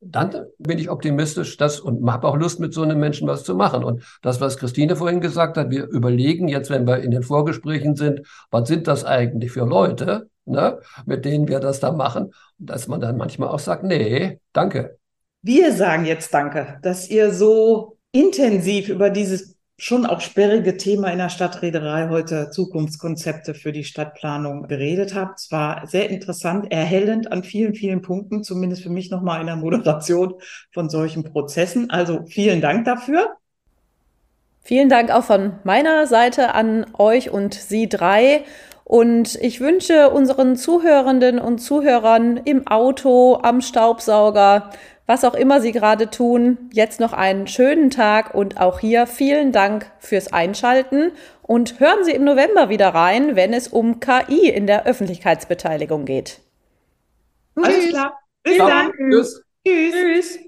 Dann bin ich optimistisch dass, und habe auch Lust, mit so einem Menschen was zu machen. Und das, was Christine vorhin gesagt hat, wir überlegen jetzt, wenn wir in den Vorgesprächen sind, was sind das eigentlich für Leute? Ne, mit denen wir das da machen, dass man dann manchmal auch sagt, nee, danke. Wir sagen jetzt Danke, dass ihr so intensiv über dieses schon auch sperrige Thema in der Stadtreederei heute Zukunftskonzepte für die Stadtplanung geredet habt. Es war sehr interessant, erhellend an vielen, vielen Punkten, zumindest für mich nochmal in der Moderation von solchen Prozessen. Also vielen Dank dafür. Vielen Dank auch von meiner Seite an euch und Sie drei. Und ich wünsche unseren Zuhörenden und Zuhörern im Auto, am Staubsauger, was auch immer Sie gerade tun, jetzt noch einen schönen Tag und auch hier vielen Dank fürs Einschalten und hören Sie im November wieder rein, wenn es um KI in der Öffentlichkeitsbeteiligung geht. Alles klar. Bis dann. Tschüss. Tschüss.